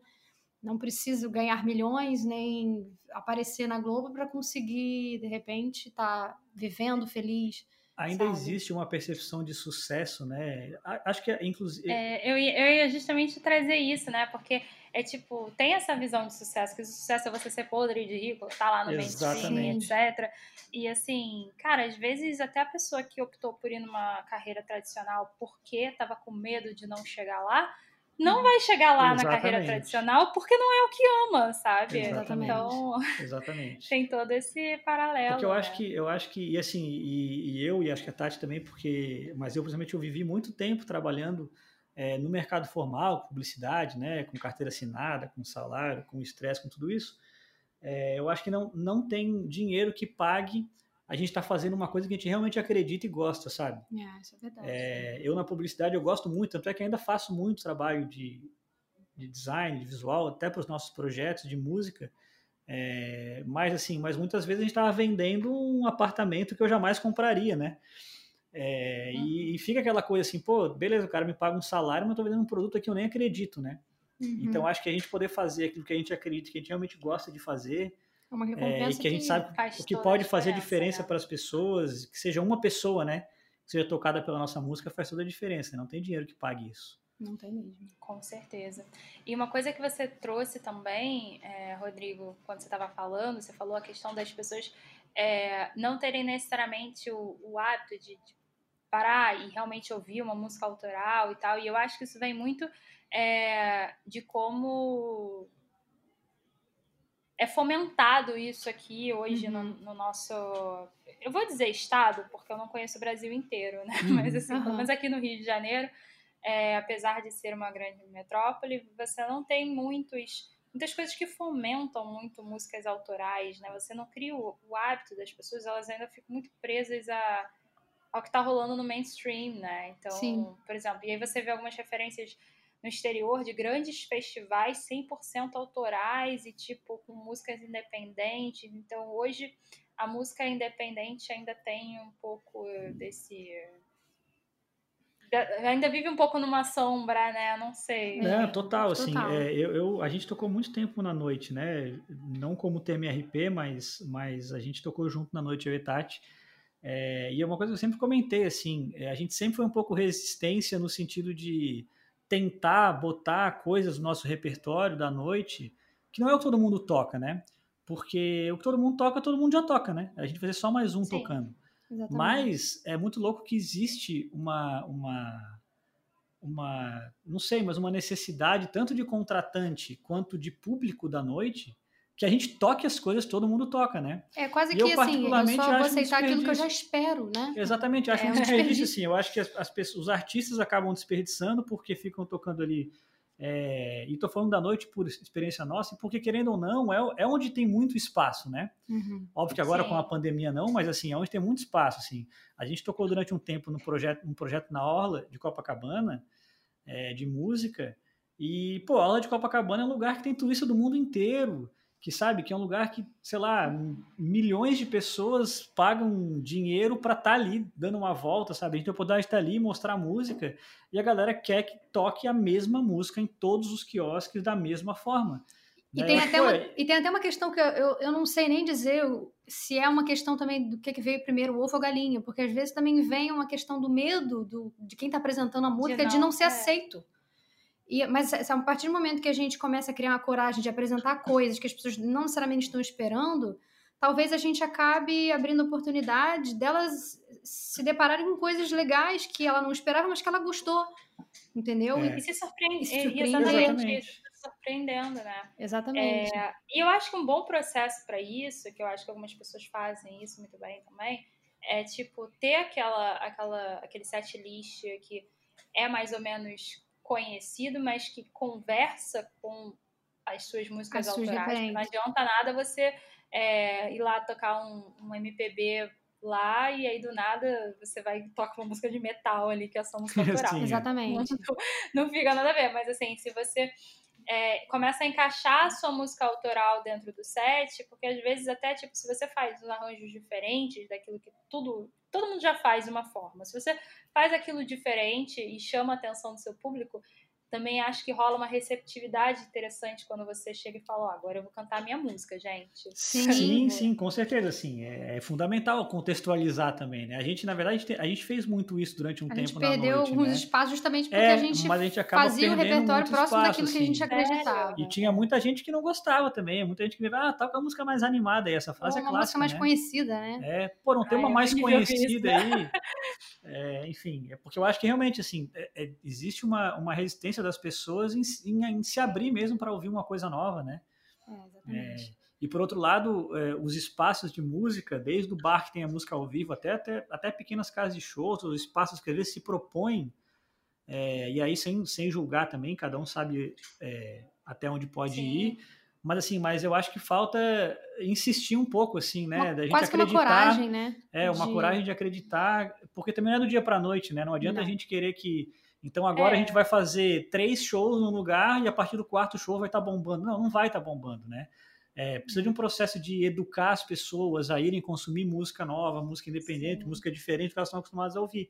Speaker 2: Não preciso ganhar milhões nem aparecer na Globo para conseguir, de repente, estar tá vivendo feliz
Speaker 3: Ainda sabe? existe uma percepção de sucesso, né? Acho que, é, inclusive.
Speaker 1: É, eu, eu ia justamente trazer isso, né? Porque é tipo, tem essa visão de sucesso, que o sucesso é você ser podre de rico, tá lá no mainstream, etc. E assim, cara, às vezes até a pessoa que optou por ir numa carreira tradicional porque tava com medo de não chegar lá, não vai chegar lá Exatamente. na carreira tradicional porque não é o que ama, sabe?
Speaker 3: Exatamente.
Speaker 1: Então,
Speaker 3: Exatamente.
Speaker 1: tem todo esse paralelo.
Speaker 3: Porque eu né? acho que eu acho que e assim, e, e, eu e acho que a Tati também, porque mas eu principalmente eu vivi muito tempo trabalhando é, no mercado formal, publicidade, né, com carteira assinada, com salário, com estresse, com tudo isso. É, eu acho que não não tem dinheiro que pague a gente está fazendo uma coisa que a gente realmente acredita e gosta, sabe?
Speaker 2: É, isso é verdade.
Speaker 3: É, eu na publicidade eu gosto muito, tanto é que ainda faço muito trabalho de, de design, de visual, até para os nossos projetos de música. É, mas assim, mas muitas vezes a gente estava vendendo um apartamento que eu jamais compraria, né? É, uhum. e, e, fica aquela coisa assim, pô, beleza, o cara me paga um salário, mas eu tô vendendo um produto que eu nem acredito, né? Uhum. Então acho que a gente poder fazer aquilo que a gente acredita, que a gente realmente gosta de fazer,
Speaker 2: é uma recompensa é,
Speaker 3: que a gente sabe o que pode fazer diferença né? para as pessoas, que seja uma pessoa, né, que seja tocada pela nossa música, faz toda a diferença. Não tem dinheiro que pague isso.
Speaker 2: Não tem mesmo.
Speaker 1: Com certeza. E uma coisa que você trouxe também, é, Rodrigo, quando você estava falando, você falou a questão das pessoas é, não terem necessariamente o, o hábito de, de, parar e realmente ouvir uma música autoral e tal. E eu acho que isso vem muito é, de como é fomentado isso aqui hoje uhum. no, no, nosso. Eu vou dizer estado, porque eu não conheço o Brasil inteiro, né? Uhum. Mas assim, uhum. pelo menos aqui no Rio de Janeiro, é, apesar de ser uma grande metrópole, você não tem muitos. Muitas coisas que fomentam muito músicas autorais, né? Você não cria o, o hábito das pessoas, elas ainda ficam muito presas a, ao que está rolando no mainstream, né? Então, Sim. por exemplo, e aí você vê algumas referências no exterior de grandes festivais 100% autorais e tipo com músicas independentes. Então hoje a música independente ainda tem um pouco desse ainda vive um pouco numa sombra, né? Não sei.
Speaker 3: É, total, assim, total. É, eu, eu, a gente tocou muito tempo na noite, né? Não como TMRP, mas, mas a gente tocou junto na noite, eu e Tati. É, e é uma coisa que eu sempre comentei, assim, é, a gente sempre foi um pouco resistência no sentido de tentar botar coisas no nosso repertório da noite que não é o que todo mundo toca, né? Porque o que todo mundo toca, todo mundo já toca, né? A gente vai ser só mais um Sim, tocando. Exatamente. Mas é muito louco que existe uma, uma, uma, não sei, mas uma necessidade tanto de contratante quanto de público da noite que a gente toque as coisas, todo mundo toca, né?
Speaker 2: É quase e que eu, assim, eu só vou aceitar aquilo que eu já espero, né?
Speaker 3: Exatamente, acho é, um desperdício, assim. Eu acho que as, as pessoas, os artistas acabam desperdiçando porque ficam tocando ali. É, e tô falando da noite por experiência nossa, porque querendo ou não, é, é onde tem muito espaço, né? Uhum. Óbvio que agora Sim. com a pandemia não, mas assim, é onde tem muito espaço, assim. A gente tocou durante um tempo no projeto, um projeto na Orla de Copacabana, é, de música, e, pô, a Orla de Copacabana é um lugar que tem turista do mundo inteiro, que sabe que é um lugar que, sei lá, milhões de pessoas pagam dinheiro para estar tá ali dando uma volta, sabe? A gente tem a oportunidade de estar tá ali, mostrar música, e a galera quer que toque a mesma música em todos os quiosques da mesma forma.
Speaker 2: E, tem até uma, e tem até uma questão que eu, eu, eu, não sei nem dizer se é uma questão também do que, que veio primeiro, o ovo ou a galinha, porque às vezes também vem uma questão do medo do, de quem está apresentando a música de não, de não ser é. aceito. E, mas a partir do momento que a gente começa a criar uma coragem de apresentar coisas que as pessoas não necessariamente estão esperando, talvez a gente acabe abrindo oportunidade delas se depararem com coisas legais que ela não esperava, mas que ela gostou. Entendeu?
Speaker 1: É. E, se surpreende. E se surpreende. Exatamente. exatamente surpreendendo, né?
Speaker 2: Exatamente.
Speaker 1: É, e eu acho que um bom processo para isso, que eu acho que algumas pessoas fazem isso muito bem também, é tipo ter aquela, aquela, aquele set list que é mais ou menos conhecido, mas que conversa com as suas músicas as autorais. Não adianta nada você é, ir lá tocar um, um MPB lá e aí do nada você vai e toca uma música de metal ali, que é só música autoral.
Speaker 2: Exatamente.
Speaker 1: Não, não, fica nada a ver, mas assim, se você é, começa a encaixar a sua música autoral dentro do set, porque às vezes até, tipo, se você faz uns arranjos diferentes daquilo que tudo, todo mundo já faz de uma forma, se você faz aquilo diferente e chama a atenção do seu público, também acho que rola uma receptividade interessante quando você chega e fala, oh, agora eu vou cantar a minha música, gente.
Speaker 3: Sim, sim, sim com certeza, sim. É, é, fundamental contextualizar também, né? A gente, na verdade, a gente fez muito isso durante um
Speaker 2: a
Speaker 3: tempo
Speaker 2: gente perdeu alguns né? espaços justamente porque é, a, gente a gente fazia o repertório próximo espaço, daquilo assim. que a gente assim. acreditava.
Speaker 3: E tinha muita gente que não gostava também, muita gente que dizia, ah, toca a música mais animada, e essa frase Ou é clássica,
Speaker 2: uma música mais
Speaker 3: né?
Speaker 2: conhecida, né?
Speaker 3: É, pô, não tem uma mais conhecida aí. É, enfim, é porque eu acho que realmente, assim, é, é, existe uma, uma resistência das pessoas em em, em se abrir mesmo para ouvir uma coisa nova, né?
Speaker 2: É, exatamente. É,
Speaker 3: e por outro lado, é, os espaços de música, desde o bar que tem a música ao vivo até, até, até pequenas casas de shows, os espaços que às vezes se propõem, é, e aí sem, sem julgar também, cada um sabe é, até onde pode Sim. ir. Mas assim, mas eu acho que falta insistir um pouco, assim, né?
Speaker 2: Uma,
Speaker 3: da gente
Speaker 2: quase
Speaker 3: acreditar.
Speaker 2: uma coragem, né?
Speaker 3: É, uma de... coragem de acreditar, porque também não é do dia para noite, né? Não adianta não. a gente querer que então agora é. a gente vai fazer três shows no lugar e a partir do quarto show vai estar tá bombando. Não, não vai estar tá bombando, né? É, precisa de um processo de educar as pessoas a irem consumir música nova, música independente, Sim. música diferente que elas estão acostumadas a ouvir.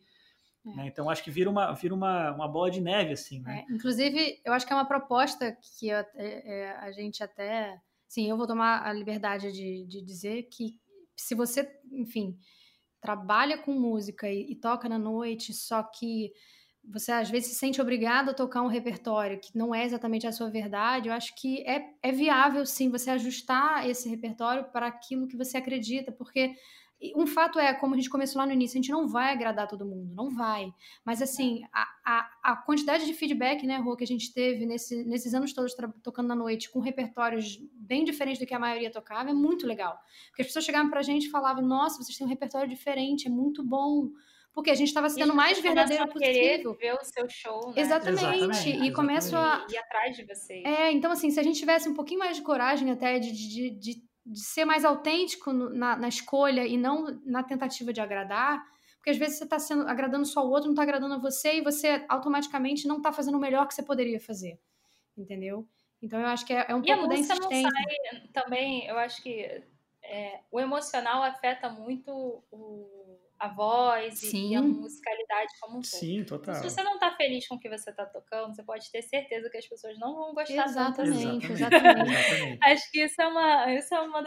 Speaker 3: É. Né? Então acho que vira uma, vira uma, uma bola de neve, assim, né?
Speaker 2: É, inclusive, eu acho que é uma proposta que eu, é, a gente até. Sim, eu vou tomar a liberdade de, de dizer que se você, enfim, trabalha com música e, e toca na noite, só que você às vezes se sente obrigado a tocar um repertório que não é exatamente a sua verdade, eu acho que é, é viável sim você ajustar esse repertório para aquilo que você acredita, porque um fato é, como a gente começou lá no início, a gente não vai agradar todo mundo, não vai. Mas assim, a, a, a quantidade de feedback, né, Rô, que a gente teve nesse, nesses anos todos tocando na noite, com repertórios bem diferentes do que a maioria tocava, é muito legal. Porque as pessoas chegavam pra gente e falavam, nossa, vocês têm um repertório diferente, é muito bom porque a gente estava sendo mais verdadeiro possível.
Speaker 1: ver o seu show, né?
Speaker 2: Exatamente. exatamente e começo a
Speaker 1: ir atrás de vocês.
Speaker 2: É, então assim, se a gente tivesse um pouquinho mais de coragem até de, de, de, de ser mais autêntico na, na escolha e não na tentativa de agradar, porque às vezes você está sendo agradando só o outro, não está agradando a você e você automaticamente não está fazendo o melhor que você poderia fazer, entendeu? Então eu acho que é, é um
Speaker 1: e
Speaker 2: pouco da insistência.
Speaker 1: Não sai, também, eu acho que é, o emocional afeta muito o a voz e, a musicalidade como um todo.
Speaker 3: Sim, total.
Speaker 1: Se você não está feliz com o que você está tocando, você pode ter certeza que as pessoas não vão gostar
Speaker 2: exatamente,
Speaker 1: tanto.
Speaker 2: Exatamente, exatamente.
Speaker 1: Acho que isso é uma, isso é uma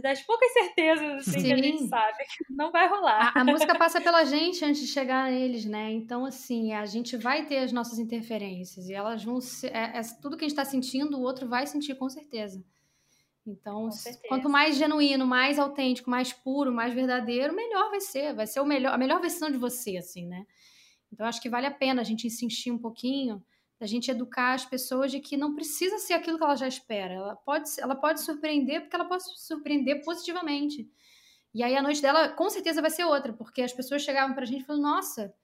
Speaker 1: das poucas certezas assim, que a gente sabe que não vai rolar.
Speaker 2: A, a, música passa pela gente antes de chegar neles, né? Então, assim, a gente vai ter as nossas interferências e elas vão ser. É, é, tudo que a gente está sentindo, o outro vai sentir com certeza. Então, quanto mais genuíno, mais autêntico, mais puro, mais verdadeiro, melhor vai ser. Vai ser o melhor, a melhor versão de você, assim, né? Então, acho que vale a pena a gente insistir um pouquinho, da gente educar as pessoas de que não precisa ser aquilo que ela já espera. Ela pode, ela pode surpreender porque ela pode surpreender positivamente. E aí a noite dela, com certeza, vai ser outra, porque as pessoas chegavam pra gente e falavam: Nossa,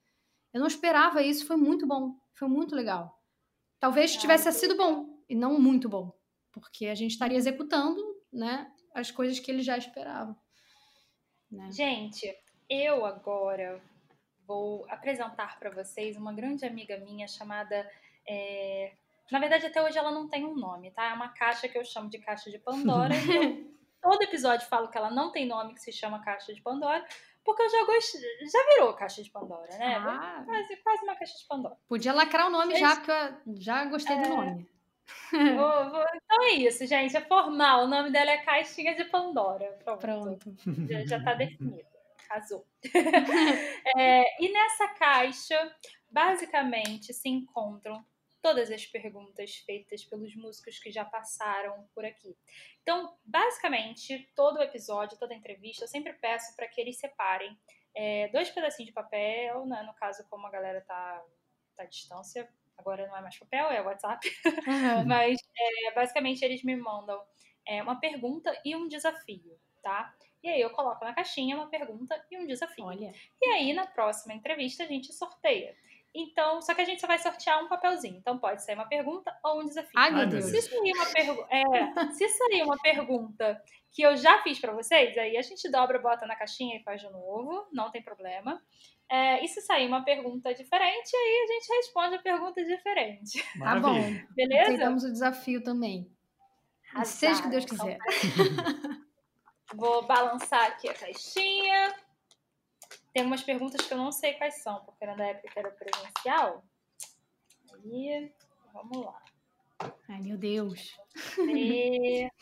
Speaker 2: eu não esperava isso, foi muito bom, foi muito legal. Talvez tivesse sido bom e não muito bom porque a gente estaria executando né, as coisas que ele já esperava. Né?
Speaker 1: Gente, eu agora vou apresentar para vocês uma grande amiga minha chamada. É... Na verdade, até hoje ela não tem um nome, tá? É uma caixa que eu chamo de caixa de Pandora. eu, todo episódio falo que ela não tem nome, que se chama caixa de Pandora, porque eu já gostei, já virou caixa de Pandora, né? Ah. Quase, quase uma caixa de Pandora.
Speaker 2: Podia lacrar o nome já, porque eu já gostei é... do nome.
Speaker 1: Vou, vou... Então é isso, gente. É formal. O nome dela é Caixinha de Pandora. Pronto.
Speaker 2: Pronto.
Speaker 1: Já, já tá definido. Casou. é, e nessa caixa, basicamente, se encontram todas as perguntas feitas pelos músicos que já passaram por aqui. Então, basicamente, todo o episódio, toda a entrevista, eu sempre peço para que eles separem é, dois pedacinhos de papel, né? no caso, como a galera tá, tá à distância, agora não é mais papel, é WhatsApp, uhum. mas é, basicamente eles me mandam é, uma pergunta e um desafio, tá? E aí eu coloco na caixinha uma pergunta e um desafio. Olha. E aí na próxima entrevista a gente sorteia. Então, só que a gente só vai sortear um papelzinho. Então pode ser uma pergunta ou um desafio.
Speaker 2: Ai, meu Deus.
Speaker 1: Se sair uma, pergu é, se sair uma pergunta que eu já fiz para vocês, aí a gente dobra, bota na caixinha e faz de novo, não tem problema. É, e se sair uma pergunta diferente, aí a gente responde a pergunta diferente.
Speaker 2: Tá bom.
Speaker 1: Beleza?
Speaker 2: Aceitamos o desafio também. Azar, Seja o que Deus quiser. Então,
Speaker 1: vou balançar aqui a caixinha. Tem algumas perguntas que eu não sei quais são, porque era da época que era presencial. Aí, vamos lá.
Speaker 2: Ai, meu Deus.
Speaker 1: E...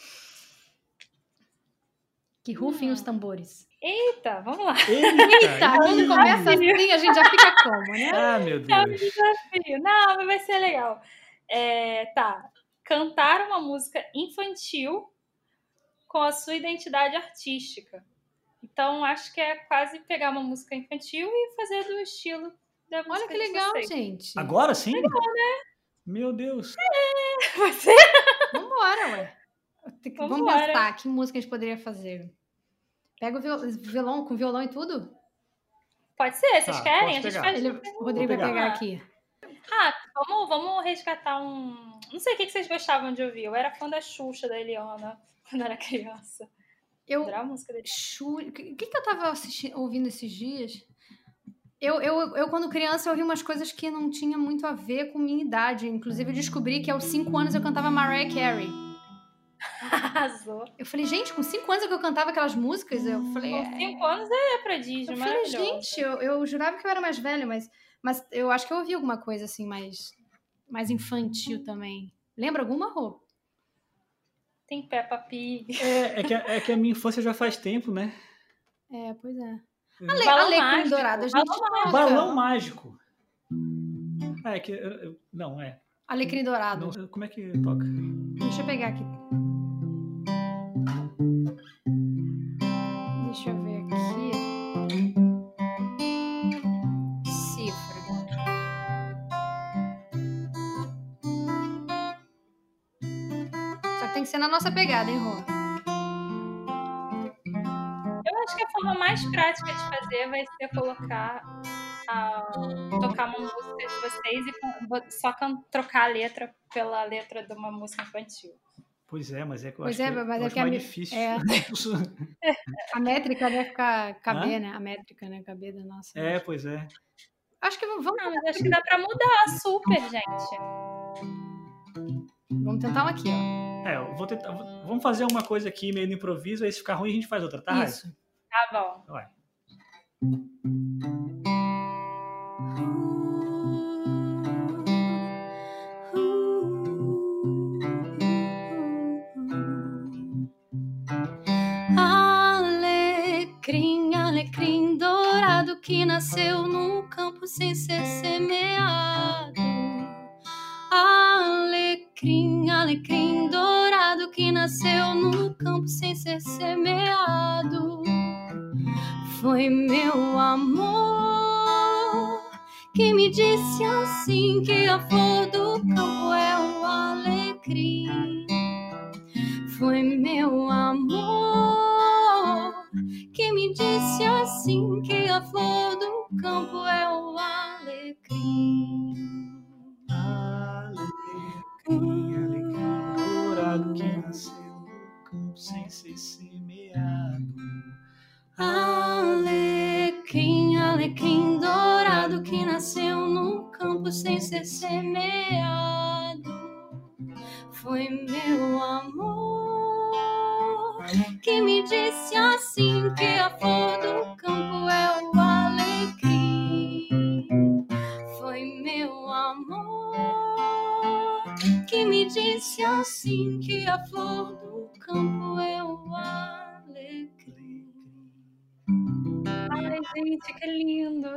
Speaker 2: Que rufem hum. os tambores.
Speaker 1: Eita, vamos lá.
Speaker 2: Eita, Eita quando começa assim, a gente já fica como, né?
Speaker 3: Ah, meu Deus. É um
Speaker 1: desafio. Não, mas vai ser legal. É, tá. Cantar uma música infantil com a sua identidade artística. Então, acho que é quase pegar uma música infantil e fazer do estilo da música
Speaker 2: Olha que legal, gente.
Speaker 3: Agora sim?
Speaker 1: Legal, né?
Speaker 3: Meu Deus.
Speaker 1: É, você...
Speaker 2: Vambora, ué. Vamos pensar, que música a gente poderia fazer? Pega o violão, com violão e tudo?
Speaker 1: Pode ser, vocês tá, querem? A gente faz.
Speaker 2: Ele, o Rodrigo vai pegar aqui.
Speaker 1: Ah, vamos, vamos resgatar um. Não sei o que vocês gostavam de ouvir. Eu era fã da Xuxa, da Eliana, quando era criança.
Speaker 2: Eu. dele. O que, que eu tava ouvindo esses dias? Eu, eu, eu, quando criança, eu ouvi umas coisas que não tinha muito a ver com minha idade. Inclusive, eu descobri que aos 5 anos eu cantava Mariah Carey.
Speaker 1: Arrasou.
Speaker 2: Eu falei, gente, com 5 anos é que eu cantava aquelas músicas. Eu falei.
Speaker 1: Com 5 é... anos é prodígio,
Speaker 2: eu falei, gente, eu, eu jurava que eu era mais velha, mas, mas eu acho que eu ouvi alguma coisa assim mais, mais infantil também. Lembra alguma roupa?
Speaker 1: Tem Peppa Pig.
Speaker 3: É, é, que, a, é que a minha infância já faz tempo, né?
Speaker 2: É, pois é.
Speaker 1: é. Ale, Balão Alecrim mágico. Dourado, a gente
Speaker 3: Balão, Balão mágico. Ah, é que. Não, é.
Speaker 2: Alecrim Dourado.
Speaker 3: Não, como é que toca?
Speaker 2: Deixa eu pegar aqui. Nossa pegada, hein, Rô?
Speaker 1: Eu acho que a forma mais prática de fazer vai ser colocar tocar uma música de vocês e só trocar a letra pela letra de uma música infantil.
Speaker 3: Pois é, mas é que eu
Speaker 2: pois
Speaker 3: acho
Speaker 2: é,
Speaker 3: que,
Speaker 2: mas
Speaker 3: é
Speaker 2: que
Speaker 3: mais
Speaker 2: a,
Speaker 3: difícil.
Speaker 2: É, a métrica vai ficar caber, Hã? né? A métrica, né? Caber da nossa.
Speaker 3: É, pois é.
Speaker 2: Acho que vamos.
Speaker 1: Não, mas acho que dá pra mudar, super, gente.
Speaker 2: Vamos tentar uma aqui,
Speaker 3: ó. É, eu vou tentar. Vamos fazer uma coisa aqui meio no improviso, aí se ficar ruim a gente faz outra, tá?
Speaker 2: Isso.
Speaker 1: Tá bom.
Speaker 3: Vai.
Speaker 2: que nasceu no campo sem ser semeado. Alecrim, alecrim dourado nasceu no campo sem ser semeado. Foi meu amor que me disse assim que a flor do campo é o alecrim. Foi meu amor que me disse assim que a flor do campo é o alecrim.
Speaker 3: Sem ser semeado.
Speaker 2: Alecrim, alecrim dourado que nasceu no campo sem ser semeado. Foi meu amor que me disse assim que a flor do campo é o alecrim. Foi meu amor que me disse a flor do campo é o alecrim.
Speaker 1: Ai, gente, que lindo.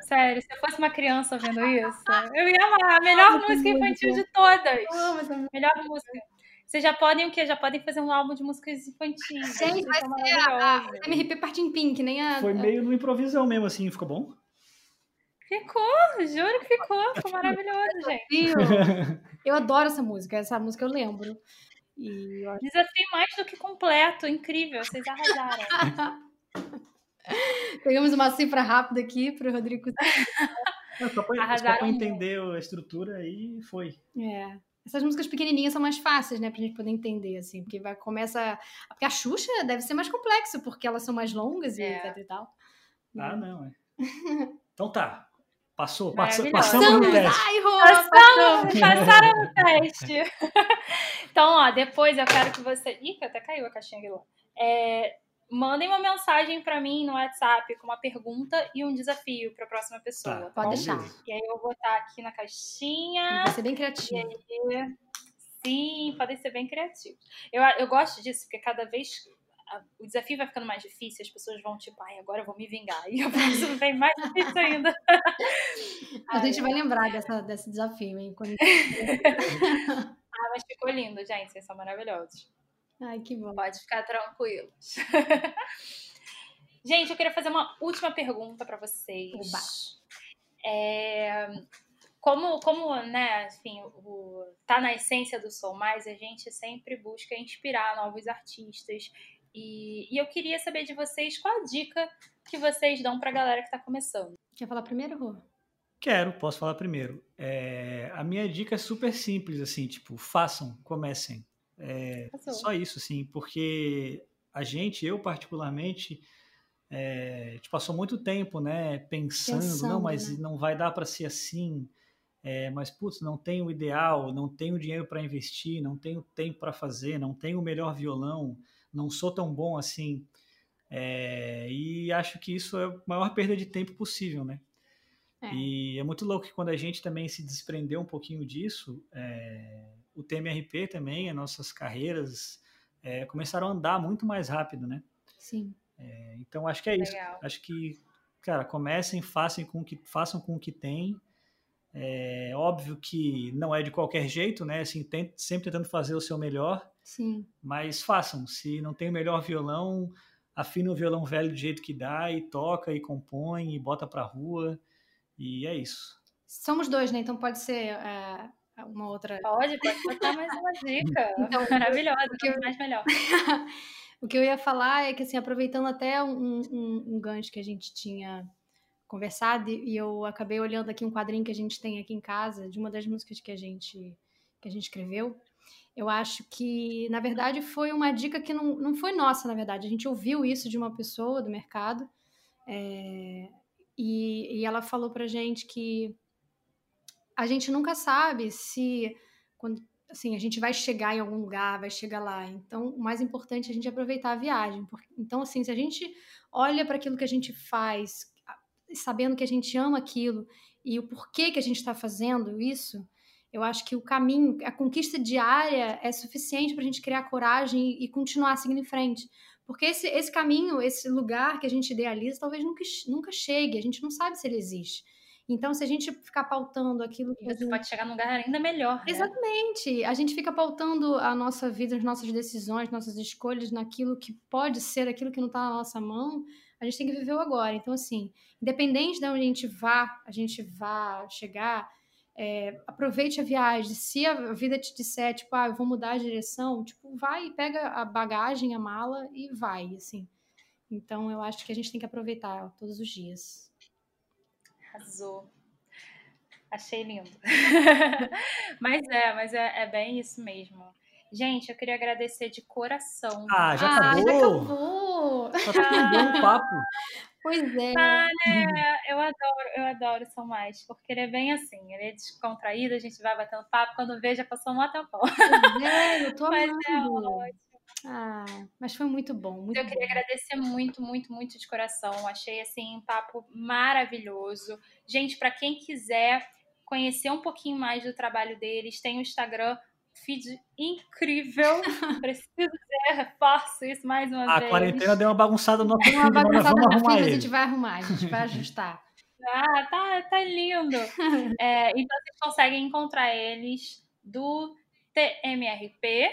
Speaker 1: Sério, se eu fosse uma criança ouvindo isso, eu ia amar. A melhor música infantil de todas. Melhor música. Vocês já podem o quê? Já podem fazer um álbum de músicas infantis.
Speaker 2: Gente, vai ser a, a MRP Partim Pink, nem a...
Speaker 3: Foi meio no improvisão mesmo, assim, ficou bom?
Speaker 1: Ficou, juro que ficou. Ficou maravilhoso, gente.
Speaker 2: Eu adoro essa música, essa música eu lembro. E eu...
Speaker 1: Desafio mais do que completo, incrível, vocês arrasaram.
Speaker 2: Pegamos uma cifra rápida aqui para o Rodrigo.
Speaker 3: Só para entender a estrutura e foi.
Speaker 2: É. Essas músicas pequenininhas são mais fáceis, né, pra gente poder entender, assim, porque vai, começa... Porque a Xuxa deve ser mais complexo, porque elas são mais longas e é. etc e tal.
Speaker 3: Ah, não, é. Então tá, Passou, passou passamos no teste. Ai,
Speaker 1: Rô, passamos, passaram no teste. então, ó, depois eu quero que você. Ih, até caiu a caixinha aqui lá. É, mandem uma mensagem para mim no WhatsApp com uma pergunta e um desafio para a próxima pessoa. Tá,
Speaker 2: tá pode deixar.
Speaker 1: E aí eu vou botar aqui na caixinha.
Speaker 2: Vai ser bem criativo.
Speaker 1: Aí, sim, podem ser bem criativos. Eu, eu gosto disso, porque cada vez o desafio vai ficando mais difícil, as pessoas vão tipo, ai, agora eu vou me vingar. E o próximo vem mais difícil ainda.
Speaker 2: A gente vai lembrar dessa, desse desafio, hein? Quando...
Speaker 1: ah, mas ficou lindo, gente. Vocês são maravilhosos.
Speaker 2: Ai, que bom.
Speaker 1: Pode ficar tranquilos. gente, eu queria fazer uma última pergunta para vocês.
Speaker 2: Oba.
Speaker 1: É, como, como né, enfim, o, tá na essência do Soul Mais, a gente sempre busca inspirar novos artistas e, e eu queria saber de vocês qual a dica que vocês dão para a galera que está começando.
Speaker 2: Quer falar primeiro, Rô?
Speaker 3: Quero, posso falar primeiro. É, a minha dica é super simples, assim, tipo, façam, comecem. É, só isso, assim, porque a gente, eu particularmente, é, a gente passou muito tempo, né, pensando, pensando não, mas né? não vai dar para ser assim. É, mas putz, não tenho o ideal, não tenho dinheiro para investir, não tenho tempo para fazer, não tenho o melhor violão, não sou tão bom assim. É, e acho que isso é a maior perda de tempo possível, né? É. E é muito louco que quando a gente também se desprendeu um pouquinho disso, é, o TMRP também, as nossas carreiras é, começaram a andar muito mais rápido, né?
Speaker 2: Sim.
Speaker 3: É, então acho que é isso. Legal. Acho que, cara, comecem, façam com que façam com o que tem. É óbvio que não é de qualquer jeito, né? Assim, tem, sempre tentando fazer o seu melhor.
Speaker 2: Sim.
Speaker 3: Mas façam. Se não tem o melhor violão, afina o violão velho do jeito que dá e toca e compõe e bota pra rua. E é isso.
Speaker 2: Somos dois, né? Então pode ser é, uma outra.
Speaker 1: Pode, pode botar mais uma dica. Então, Maravilhosa, o que eu... mais melhor.
Speaker 2: o que eu ia falar é que, assim, aproveitando até um, um, um gancho que a gente tinha conversado e eu acabei olhando aqui um quadrinho que a gente tem aqui em casa de uma das músicas que a gente que a gente escreveu. Eu acho que, na verdade, foi uma dica que não, não foi nossa, na verdade. A gente ouviu isso de uma pessoa do mercado é, e, e ela falou pra gente que a gente nunca sabe se quando assim a gente vai chegar em algum lugar, vai chegar lá. Então, o mais importante é a gente aproveitar a viagem. Então, assim, se a gente olha para aquilo que a gente faz, sabendo que a gente ama aquilo e o porquê que a gente está fazendo isso, eu acho que o caminho, a conquista diária é suficiente para a gente criar coragem e, continuar seguindo em frente. Porque esse, esse caminho, esse lugar que a gente idealiza, talvez nunca, nunca chegue, a gente não sabe se ele existe. Então, se a gente ficar pautando aquilo que.
Speaker 1: Você gente... pode chegar num lugar ainda melhor. Né?
Speaker 2: Exatamente. A gente fica pautando a nossa vida, as nossas decisões, nossas escolhas naquilo que pode ser, aquilo que não está na nossa mão a gente tem que viver o agora. Então, assim, independente de onde a gente vá, a gente vá chegar, é, aproveite a viagem. Se a vida te disser, tipo, ah, eu vou mudar a direção, tipo, vai, pega a bagagem, a mala e vai, assim. Então, eu acho que a gente tem que aproveitar todos os dias.
Speaker 1: Arrasou. Achei lindo. mas é, mas é, é bem isso mesmo. Gente, eu queria agradecer de coração.
Speaker 3: Ah, já
Speaker 2: ah,
Speaker 3: acabou?
Speaker 2: Já acabou.
Speaker 3: Tá tão bom o papo.
Speaker 2: Pois é.
Speaker 1: Ah, né? Eu adoro, eu adoro São Mais, porque ele é bem assim, ele é descontraído, a gente vai batendo papo, quando vê já passou um tempão.
Speaker 2: É, eu tô mas amando. É ótimo. Ah, mas foi muito bom. Muito
Speaker 1: eu queria
Speaker 2: bom.
Speaker 1: agradecer muito, muito, muito de coração. Achei assim um papo maravilhoso. Gente, para quem quiser conhecer um pouquinho mais do trabalho deles, tem o Instagram feed incrível. Preciso dizer, reforço isso mais uma
Speaker 3: a
Speaker 1: vez.
Speaker 3: A quarentena deu uma bagunçada no
Speaker 2: Deu uma bagunçada no feed, a gente vai arrumar, a gente vai ajustar.
Speaker 1: Ah, tá, tá lindo. é, então vocês conseguem encontrar eles do TMRP.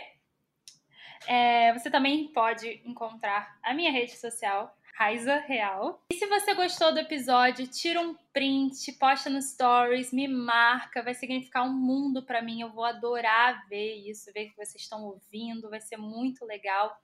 Speaker 1: É, você também pode encontrar a minha rede social, Raiza Real. E se você gostou do episódio, tira um print, posta no stories, me marca, vai significar um mundo para mim. Eu vou adorar ver isso, ver que vocês estão ouvindo, vai ser muito legal.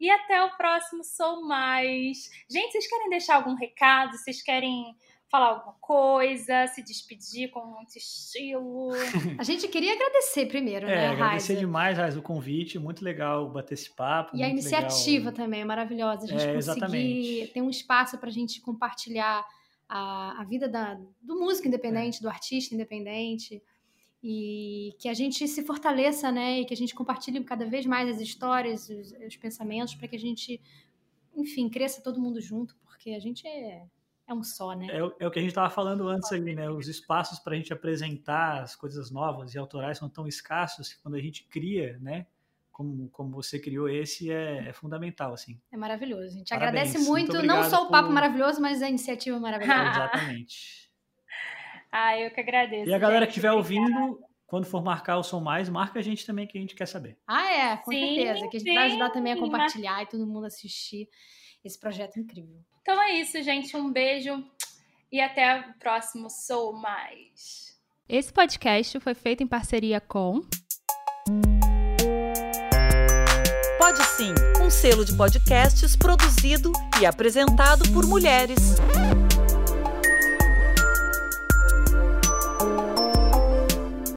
Speaker 1: E até o próximo Sou Mais. Gente, vocês querem deixar algum recado? Vocês querem falar alguma coisa, se despedir com muito estilo.
Speaker 2: A gente queria agradecer primeiro,
Speaker 3: é,
Speaker 2: né,
Speaker 3: agradecer demais, Raiza, o convite, muito legal bater esse papo.
Speaker 2: E a iniciativa legal. também é maravilhosa, a gente é, conseguir exatamente. ter um espaço para a gente compartilhar a, a vida da, do músico independente, é. do artista independente, e que a gente se fortaleça, né, e que a gente compartilhe cada vez mais as histórias, os, os pensamentos, para que a gente, enfim, cresça todo mundo junto, porque a gente é é um só, né?
Speaker 3: É, é o que a gente estava falando antes ali, né? Os espaços para a gente apresentar as coisas novas e autorais são tão escassos que quando a gente cria, né? Como, como você criou esse, é, é fundamental, assim.
Speaker 2: É maravilhoso. A gente Parabéns. agradece muito, muito não só o papo por... maravilhoso, mas a iniciativa maravilhosa.
Speaker 3: Exatamente.
Speaker 1: ah, eu que agradeço.
Speaker 3: E a galera que estiver ouvindo, quando for marcar o Som Mais, marca a gente também, que a gente quer saber.
Speaker 2: Ah, é, com sim, certeza. Que a gente sim, vai ajudar também a compartilhar e todo mundo assistir esse projeto incrível.
Speaker 1: Então é isso, gente. Um beijo e até o próximo Sou Mais.
Speaker 2: Esse podcast foi feito em parceria com.
Speaker 5: Pode sim, um selo de podcasts produzido e apresentado por mulheres.